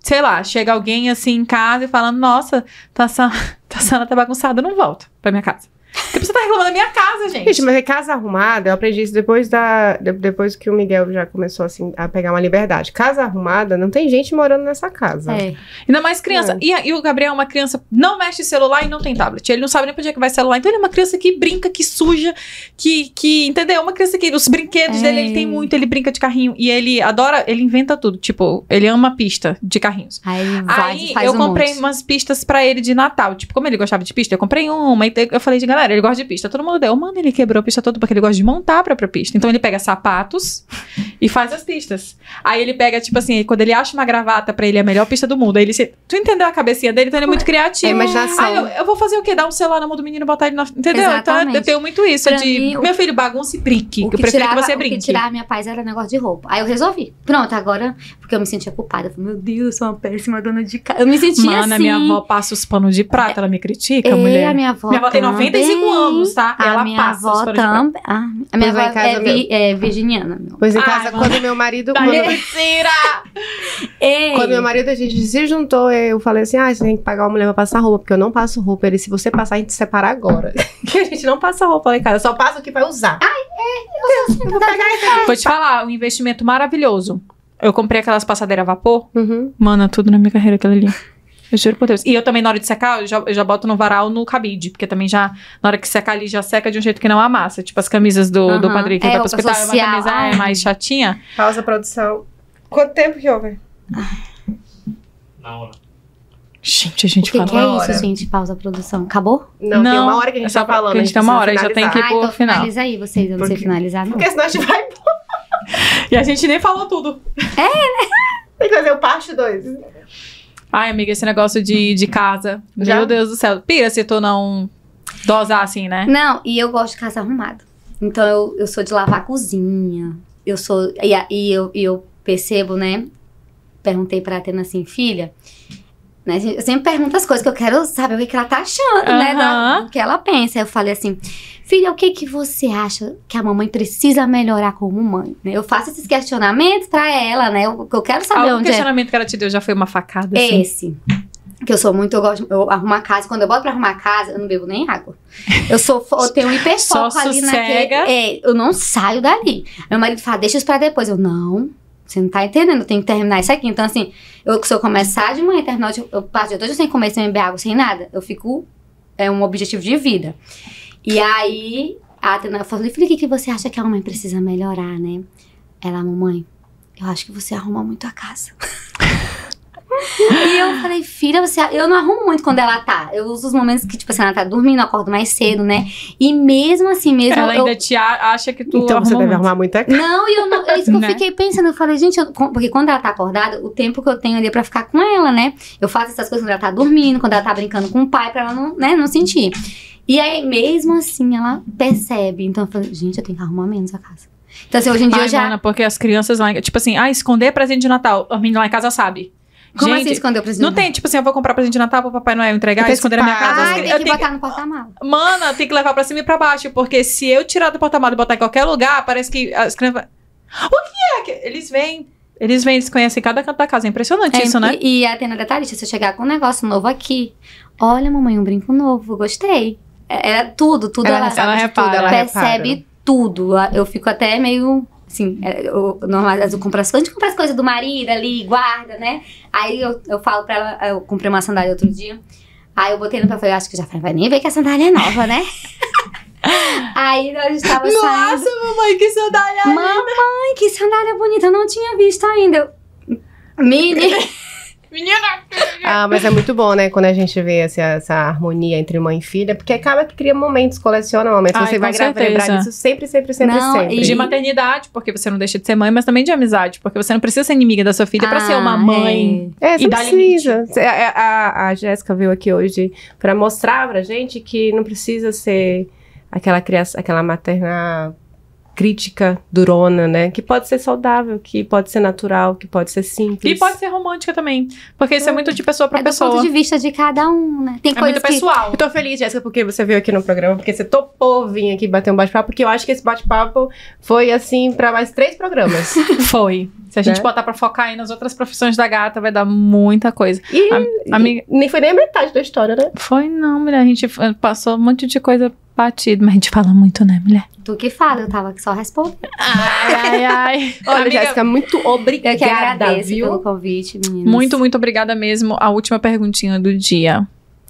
sei lá, chega alguém assim em casa e fala, nossa, tá, a sala, tá, a sala tá bagunçada, eu não volto pra minha casa. Porque você tá reclamando da minha casa, gente. Gente, mas é casa arrumada, eu aprendi isso depois da. de- depois que o Miguel já começou assim a pegar uma liberdade. Casa arrumada, não tem gente morando nessa casa. É. Ainda mais criança. É. E, e o Gabriel é uma criança, não mexe celular e não tem tablet. Ele não sabe nem pra onde é que vai celular. Então ele é uma criança que brinca, que suja, que, que entendeu? Uma criança que os brinquedos É. dele, ele tem muito, ele brinca de carrinho. E ele adora, ele inventa tudo. Tipo, ele ama pista de carrinhos. Aí vai eu um comprei monte. umas pistas pra ele de Natal. Tipo, como ele gostava de pista, eu comprei uma. E eu falei de galera, ele gosta de pista. Todo mundo deu. Mano, ele quebrou a pista toda porque ele gosta de montar a própria pista. Então ele pega sapatos e faz as pistas. Aí ele pega, tipo assim, quando ele acha uma gravata pra ele é a melhor pista do mundo. Aí ele se... Tu entendeu a cabecinha dele? Então ele é muito É criativo. imaginação. Aí eu, eu vou fazer o quê? Dar um celular na mão do menino e botar ele na. Entendeu? Exatamente. Então eu tenho muito isso Pra de. mim, o- Meu filho, bagunça e brinque. O Eu prefiro tirava, que você o brinque. que tirava minha paz era negócio de roupa. Aí eu resolvi. Pronto, agora, porque eu me sentia culpada. Eu falei, meu Deus, eu sou uma péssima dona de casa. Eu me sentia Mano, assim. a minha avó passa os panos de prata, ela me critica, É, mulher. a minha avó Minha avó tem 95 também. anos, tá? A ela minha passa avó. Ah, a minha avó é, vi- é virginiana. Meu. Pois em Ai, casa, mano. quando meu marido. Tá quando- mentira! Ei, Quando meu marido a gente se juntou, eu falei assim: ah, você tem que pagar uma mulher pra passar roupa, porque eu não passo roupa. Ele, se você passar, a gente separa agora. Que a gente não passa roupa lá em casa, só passa o que vai usar. eu vou pegar Vou te falar, um investimento maravilhoso. Eu comprei aquelas passadeiras a vapor. Uhum. Mano, é tudo na minha carreira aquilo ali. Eu juro por Deus. E eu também, na hora de secar, eu já, eu já boto no varal no cabide. Porque também já, na hora que secar ali, já seca de um jeito que não amassa. Tipo, as camisas do, do Aham. Patrick que É, vai pro hospital. É uma social. camisa Ai. é, mais chatinha. Pausa produção. Quanto tempo que houve? Na hora. Gente, a O gente que, fala que é isso, hora. gente? Pausa a produção. Acabou? Não, tem Não, uma hora que a é gente tá falando. a gente tá uma hora, já precisa tem que- finalizar. pôr então final. finaliza aí vocês, eu não sei Porque- finalizar não. Porque senão a gente vai. E a gente nem falou tudo. Tem que fazer o parte 2. Ai, amiga, esse negócio de, de casa. Já? Meu Deus do céu. Pira se tu não dosar assim, né? Não, e eu gosto de casa arrumada. Então eu, eu sou de lavar a cozinha. Eu sou. E, e eu, e eu percebo, né? Perguntei pra Atena assim, filha. Né, eu sempre pergunto as coisas que eu quero saber o que, que ela tá achando, né? da- do que ela pensa. Aí eu falei assim, filha, o que, que você acha que a mamãe precisa melhorar como mãe? Né, Eu faço esses questionamentos pra ela, né? Eu, eu quero saber Algum onde é questionamento que ela te deu já foi uma facada, assim? esse. Que eu sou muito, eu gosto, eu arrumo a casa. Quando eu boto pra arrumar a casa, eu não bebo nem água. Eu sou, eu tenho um hiperfoco ali naquele. É, eu não saio dali. Meu marido fala, deixa isso pra depois. Eu, não, você não tá entendendo, eu tenho que terminar isso aqui. Então, assim, eu, se eu começar de manhã e terminar, de- eu passo dia todo sem comer, sem beber água, sem nada, eu fico. É um objetivo de vida. E aí, a Atena falou, filha, o que, que você acha que a mãe precisa melhorar, né? Ela, mamãe, eu acho que você arruma muito a casa. E eu falei, filha, você. Eu não arrumo muito quando ela tá. Eu uso os momentos que, tipo assim, ela tá dormindo, eu acordo mais cedo, né? E mesmo assim, mesmo. Ela eu, ainda te acha que tu Então você deve muito. arrumar muita Não, e eu não, é isso que eu Né? fiquei pensando. Eu falei, gente, eu- porque quando ela tá acordada, o tempo que eu tenho ali é pra ficar com ela, né? Eu faço essas coisas quando ela tá dormindo, quando ela tá brincando com o pai, pra ela não, né, não sentir. E aí, mesmo assim, ela percebe. Então eu falei, gente, eu tenho que arrumar menos a casa. Então, assim, hoje em dia Ai, eu já. mana, porque as crianças lá, tipo assim, ah, esconder presente de Natal. A menina lá em casa sabe. Como Gente, assim esconder o presente? Não tem, tipo assim, eu vou comprar presente de Natal pro Papai Noel entregar e esconder na minha casa. As Ai, cri- tem eu que tenho botar no porta-mala. Mana, tem que levar pra cima e pra baixo, porque se eu tirar do porta-malas e botar em qualquer lugar, parece que as crianças. O que é. Eles vêm. Eles vêm, eles conhecem cada canto da casa. É impressionante É, isso, né? E, e a Atena detalhista, se eu chegar com um negócio novo aqui, olha, mamãe, um brinco novo, gostei. É, Era tudo, tudo Ela ela, sabe ela repara. tudo, ela percebe repara. tudo. Eu fico até meio. É, eu, normal, às vezes eu compro as coisas, a gente compra as coisas do marido ali, guarda, né? Aí eu, eu falo pra ela, eu comprei uma sandália outro dia. Aí eu botei no pé e falei, acho que já vai nem ver que a sandália é nova, né? Aí a gente tava saindo. Nossa, mamãe, que sandália! Mamãe, que sandália bonita, eu não tinha visto ainda. Eu, Mini. Menina! Ah, mas é muito bom, né? Quando a gente vê essa, essa harmonia entre mãe e filha, porque acaba que cria momentos, coleciona momentos. Ai, você vai certeza. lembrar disso sempre, sempre, sempre, Não, sempre. e- De maternidade, porque você não deixa de ser mãe, mas também de amizade, porque você não precisa ser inimiga da sua filha pra ser uma Ah, mãe. É, você E dá precisa. A, a, a Jéssica veio aqui hoje pra mostrar pra gente que não precisa ser aquela criança, aquela materna crítica durona, né? Que pode ser saudável, que pode ser natural, que pode ser simples. E pode ser romântica também, porque isso é muito de pessoa pra É do pessoa. ponto de vista de cada um, né? Tem É coisas muito que... pessoal. Eu tô feliz, Jéssica, porque você veio aqui no programa, porque você topou vir aqui bater um bate-papo, porque eu acho que esse bate-papo foi, assim, pra mais três programas. Foi. Se a gente Né? botar pra focar aí nas outras profissões da gata, vai dar muita coisa. E, amiga- e nem foi nem a metade da história, né? Foi não, mulher. A gente passou um monte de coisa batida, mas a gente fala muito, né, mulher? Tu que fala, eu tava aqui só respondendo. Ai, ai, ai. Olha, Amiga, Jéssica, muito obrigada, Eu que agradeço viu? pelo convite, meninas. Muito, muito obrigada mesmo. A última perguntinha do dia.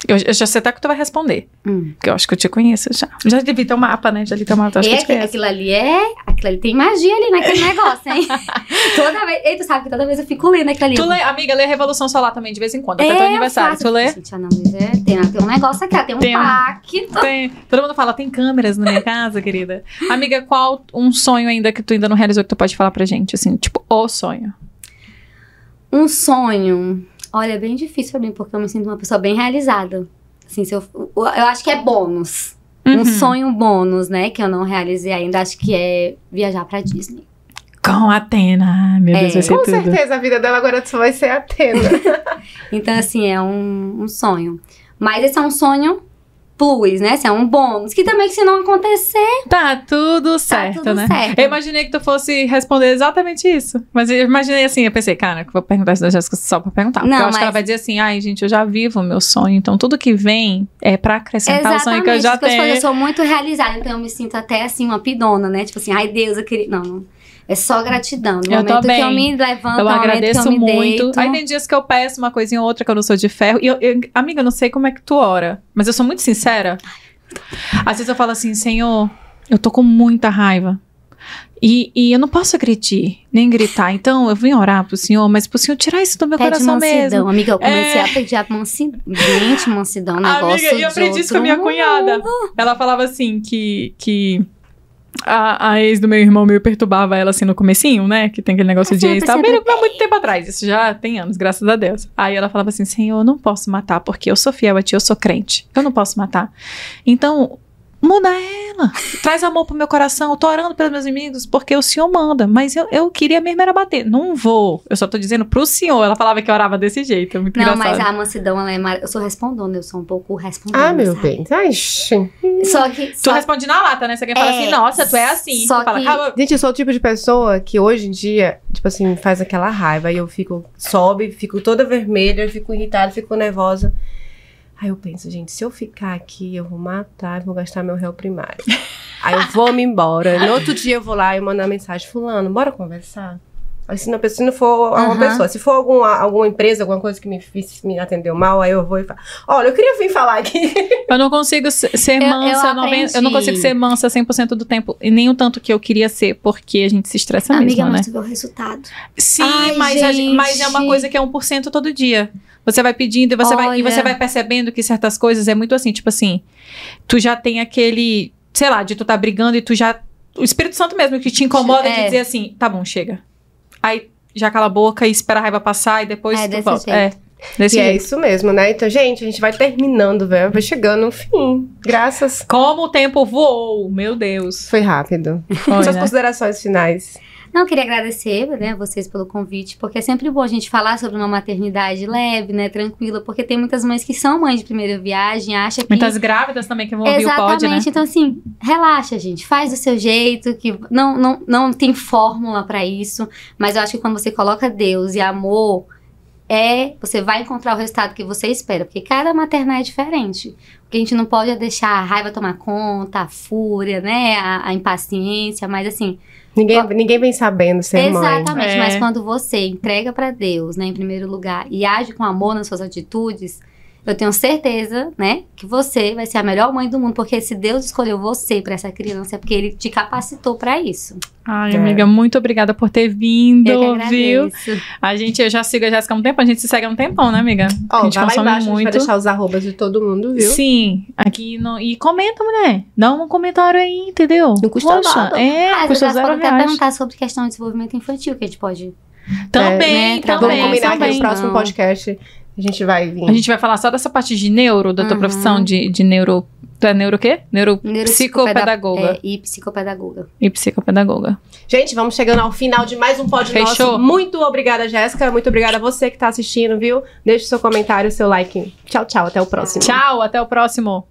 Eu, eu já sei até que tu vai responder. Hum. Porque eu acho que eu te conheço já. Já devia ter um mapa, né? Já ter um mapa. Acho E que eu te aqui- conheço. aquilo ali é. Aquilo ali tem magia ali naquele negócio, hein? toda vez. E tu sabe que toda vez eu fico lendo aquilo ali. Tu lê, amiga, lê Revolução Solar também, de vez em quando. Até É, teu eu aniversário. faço. Tu lê? Gente, ah, não, é, tem, tem um negócio aqui, tem um Tem pacto. Tem. Todo mundo fala, tem câmeras na minha casa, querida. Amiga, qual um sonho ainda que tu ainda não realizou que tu pode falar pra gente? Assim, tipo, o sonho. Um sonho. Olha, é bem difícil pra mim, porque eu me sinto uma pessoa bem realizada. Assim, se eu, eu acho que é bônus. Uhum. Um sonho bônus, né? Que eu não realizei ainda. Acho que é viajar pra Disney. Com a Atena. Ai, meu Deus, É. vai ser Com tudo. certeza, a vida dela agora só vai ser Atena. Então, assim, é um, um sonho. Mas esse é um sonho plus, né? Esse é um bônus. Que também, se não acontecer, Tá tudo certo, tudo né? certo. Eu imaginei que tu fosse responder exatamente isso. Mas eu imaginei assim, eu pensei, cara, que vou perguntar isso da Jéssica só pra perguntar. Porque Não, eu acho que ela mas- vai dizer assim, ai, gente, eu já vivo o meu sonho, então tudo que vem é pra acrescentar o sonho que eu já Exatamente, tenho. Eu sou muito realizada, então eu me sinto até assim, uma pidona, né? Tipo assim, ai Deus, eu queria. Não, não. É só gratidão. No Eu momento que eu me levanto, Eu agradeço eu muito. deito. Aí tem dias que eu peço uma coisinha ou outra que eu não sou de ferro. E eu, eu- amiga, eu não sei como é que tu ora, mas eu sou muito sincera. Às vezes eu falo assim, Senhor, eu tô com muita raiva. E, e eu não posso agredir, nem gritar. Então eu vim orar pro senhor, mas pro senhor tirar isso do meu Pede coração mansidão. mesmo. Amiga, eu comecei É. a pedir a mansidão. Gente, mansidão, negócio Amiga, e eu aprendi isso com a minha cunhada. Ela falava assim que, que a, a ex do meu irmão meio perturbava ela assim no comecinho, né? Que tem aquele negócio É de sempre, ex. Tá bem há muito tempo atrás. Isso já tem anos, graças a Deus. Aí ela falava assim: Senhor, eu não posso matar, porque eu sou fiel a ti, eu sou crente. Eu não posso matar. Então. Muda ela. Traz amor pro meu coração. Eu tô orando pelos meus inimigos porque o senhor manda. Mas eu, eu queria mesmo era bater. Não vou. Eu só tô dizendo pro senhor. Ela falava que orava desse jeito. É muito Não, engraçado. mas a mansidão, ela é mar... Eu sou respondona, eu sou um pouco respondona. Ah, meu sabe? bem. Ai. Só que. Tu Só... responde na lata, né? Você quer falar É, assim, nossa, tu é assim. só tu fala, que- "Calma, Gente, eu sou o tipo de pessoa que hoje em dia, tipo assim, faz aquela raiva. Aí eu fico, sobe, fico toda vermelha, fico irritada, fico nervosa. Aí eu penso, gente, se eu ficar aqui, eu vou matar, vou gastar meu réu primário. Aí eu vou me embora. No outro dia eu vou lá e mando uma mensagem, fulano, bora conversar? Aí se não, se não for uma Aham. pessoa, se for alguma, alguma empresa, alguma coisa que me, me atendeu mal, aí eu vou e falo, olha, eu queria vir falar aqui. Eu não consigo ser ser Eu- mansa, eu noven- eu, não consigo ser mansa 100% do tempo. E nem o tanto que eu queria ser, porque a gente se estressa Amiga, mesmo, né? mas tu vê o resultado. Sim, Ai, mas, gente. mas é uma coisa que é 1% todo dia. Você vai pedindo e você, vai, e Olha. você vai percebendo que certas coisas é muito assim, tipo assim, tu já tem aquele, sei lá, de tu tá brigando e tu já. O Espírito Santo mesmo que te incomoda de É. dizer assim, tá bom, chega. Aí já cala a boca e espera a raiva passar e depois É, tu volta. jeito. É. Desse e é jeito. isso mesmo, né? Então, gente, a gente vai terminando, velho. Vai chegando no fim. Graças. Como o tempo voou, meu Deus. Foi rápido. Foi, Suas né? considerações finais. Não, eu queria agradecer, né, vocês pelo convite, porque é sempre bom a gente falar sobre uma maternidade leve, né, tranquila, porque tem muitas mães que são mães de primeira viagem, acham que... Muitas grávidas também que vão ouvir o Exatamente, pod, né? então assim, relaxa, gente, faz do seu jeito, que não, não, não tem fórmula pra isso, mas eu acho que quando você coloca Deus e amor, é, você vai encontrar o resultado que você espera, porque cada maternar é diferente. O que a gente não pode é deixar a raiva tomar conta, a fúria, né, a, a impaciência, mas assim, Ninguém, ninguém vem sabendo ser mãe. Exatamente, É. mas quando você entrega pra Deus, né, em primeiro lugar, e age com amor nas suas atitudes, eu tenho certeza, né, que você vai ser a melhor mãe do mundo, porque se Deus escolheu você pra essa criança, é porque ele te capacitou pra isso. Ai, É. amiga, muito obrigada por ter vindo, Eu que viu? A gente, eu já sigo a Jéssica há um tempo, a gente se segue há um tempão, né, amiga? Ó, a gente vai lá consome embaixo, a gente vai muito. deixar os arrobas de todo mundo, viu? Sim, aqui no, e comenta, mulher. Dá um comentário aí, entendeu? Não custa nada. É, Ah, custa zero pode até reais. perguntar sobre questão de desenvolvimento infantil, que a gente pode... Também, né, Vamos também, combinar que também. no próximo podcast a gente vai vir. A gente vai falar só dessa parte de neuro, da tua Uhum. profissão de, de neuro. Tu é neuro o quê? Neuro psicopedagoga É, e psicopedagoga. e psicopedagoga. Gente, vamos chegando ao final de mais um pod Fechou. nosso. Muito obrigada, Jéssica. Muito obrigada a você que tá assistindo, viu? Deixe seu comentário, seu like. Tchau, tchau. Até o próximo. Tchau, até o próximo.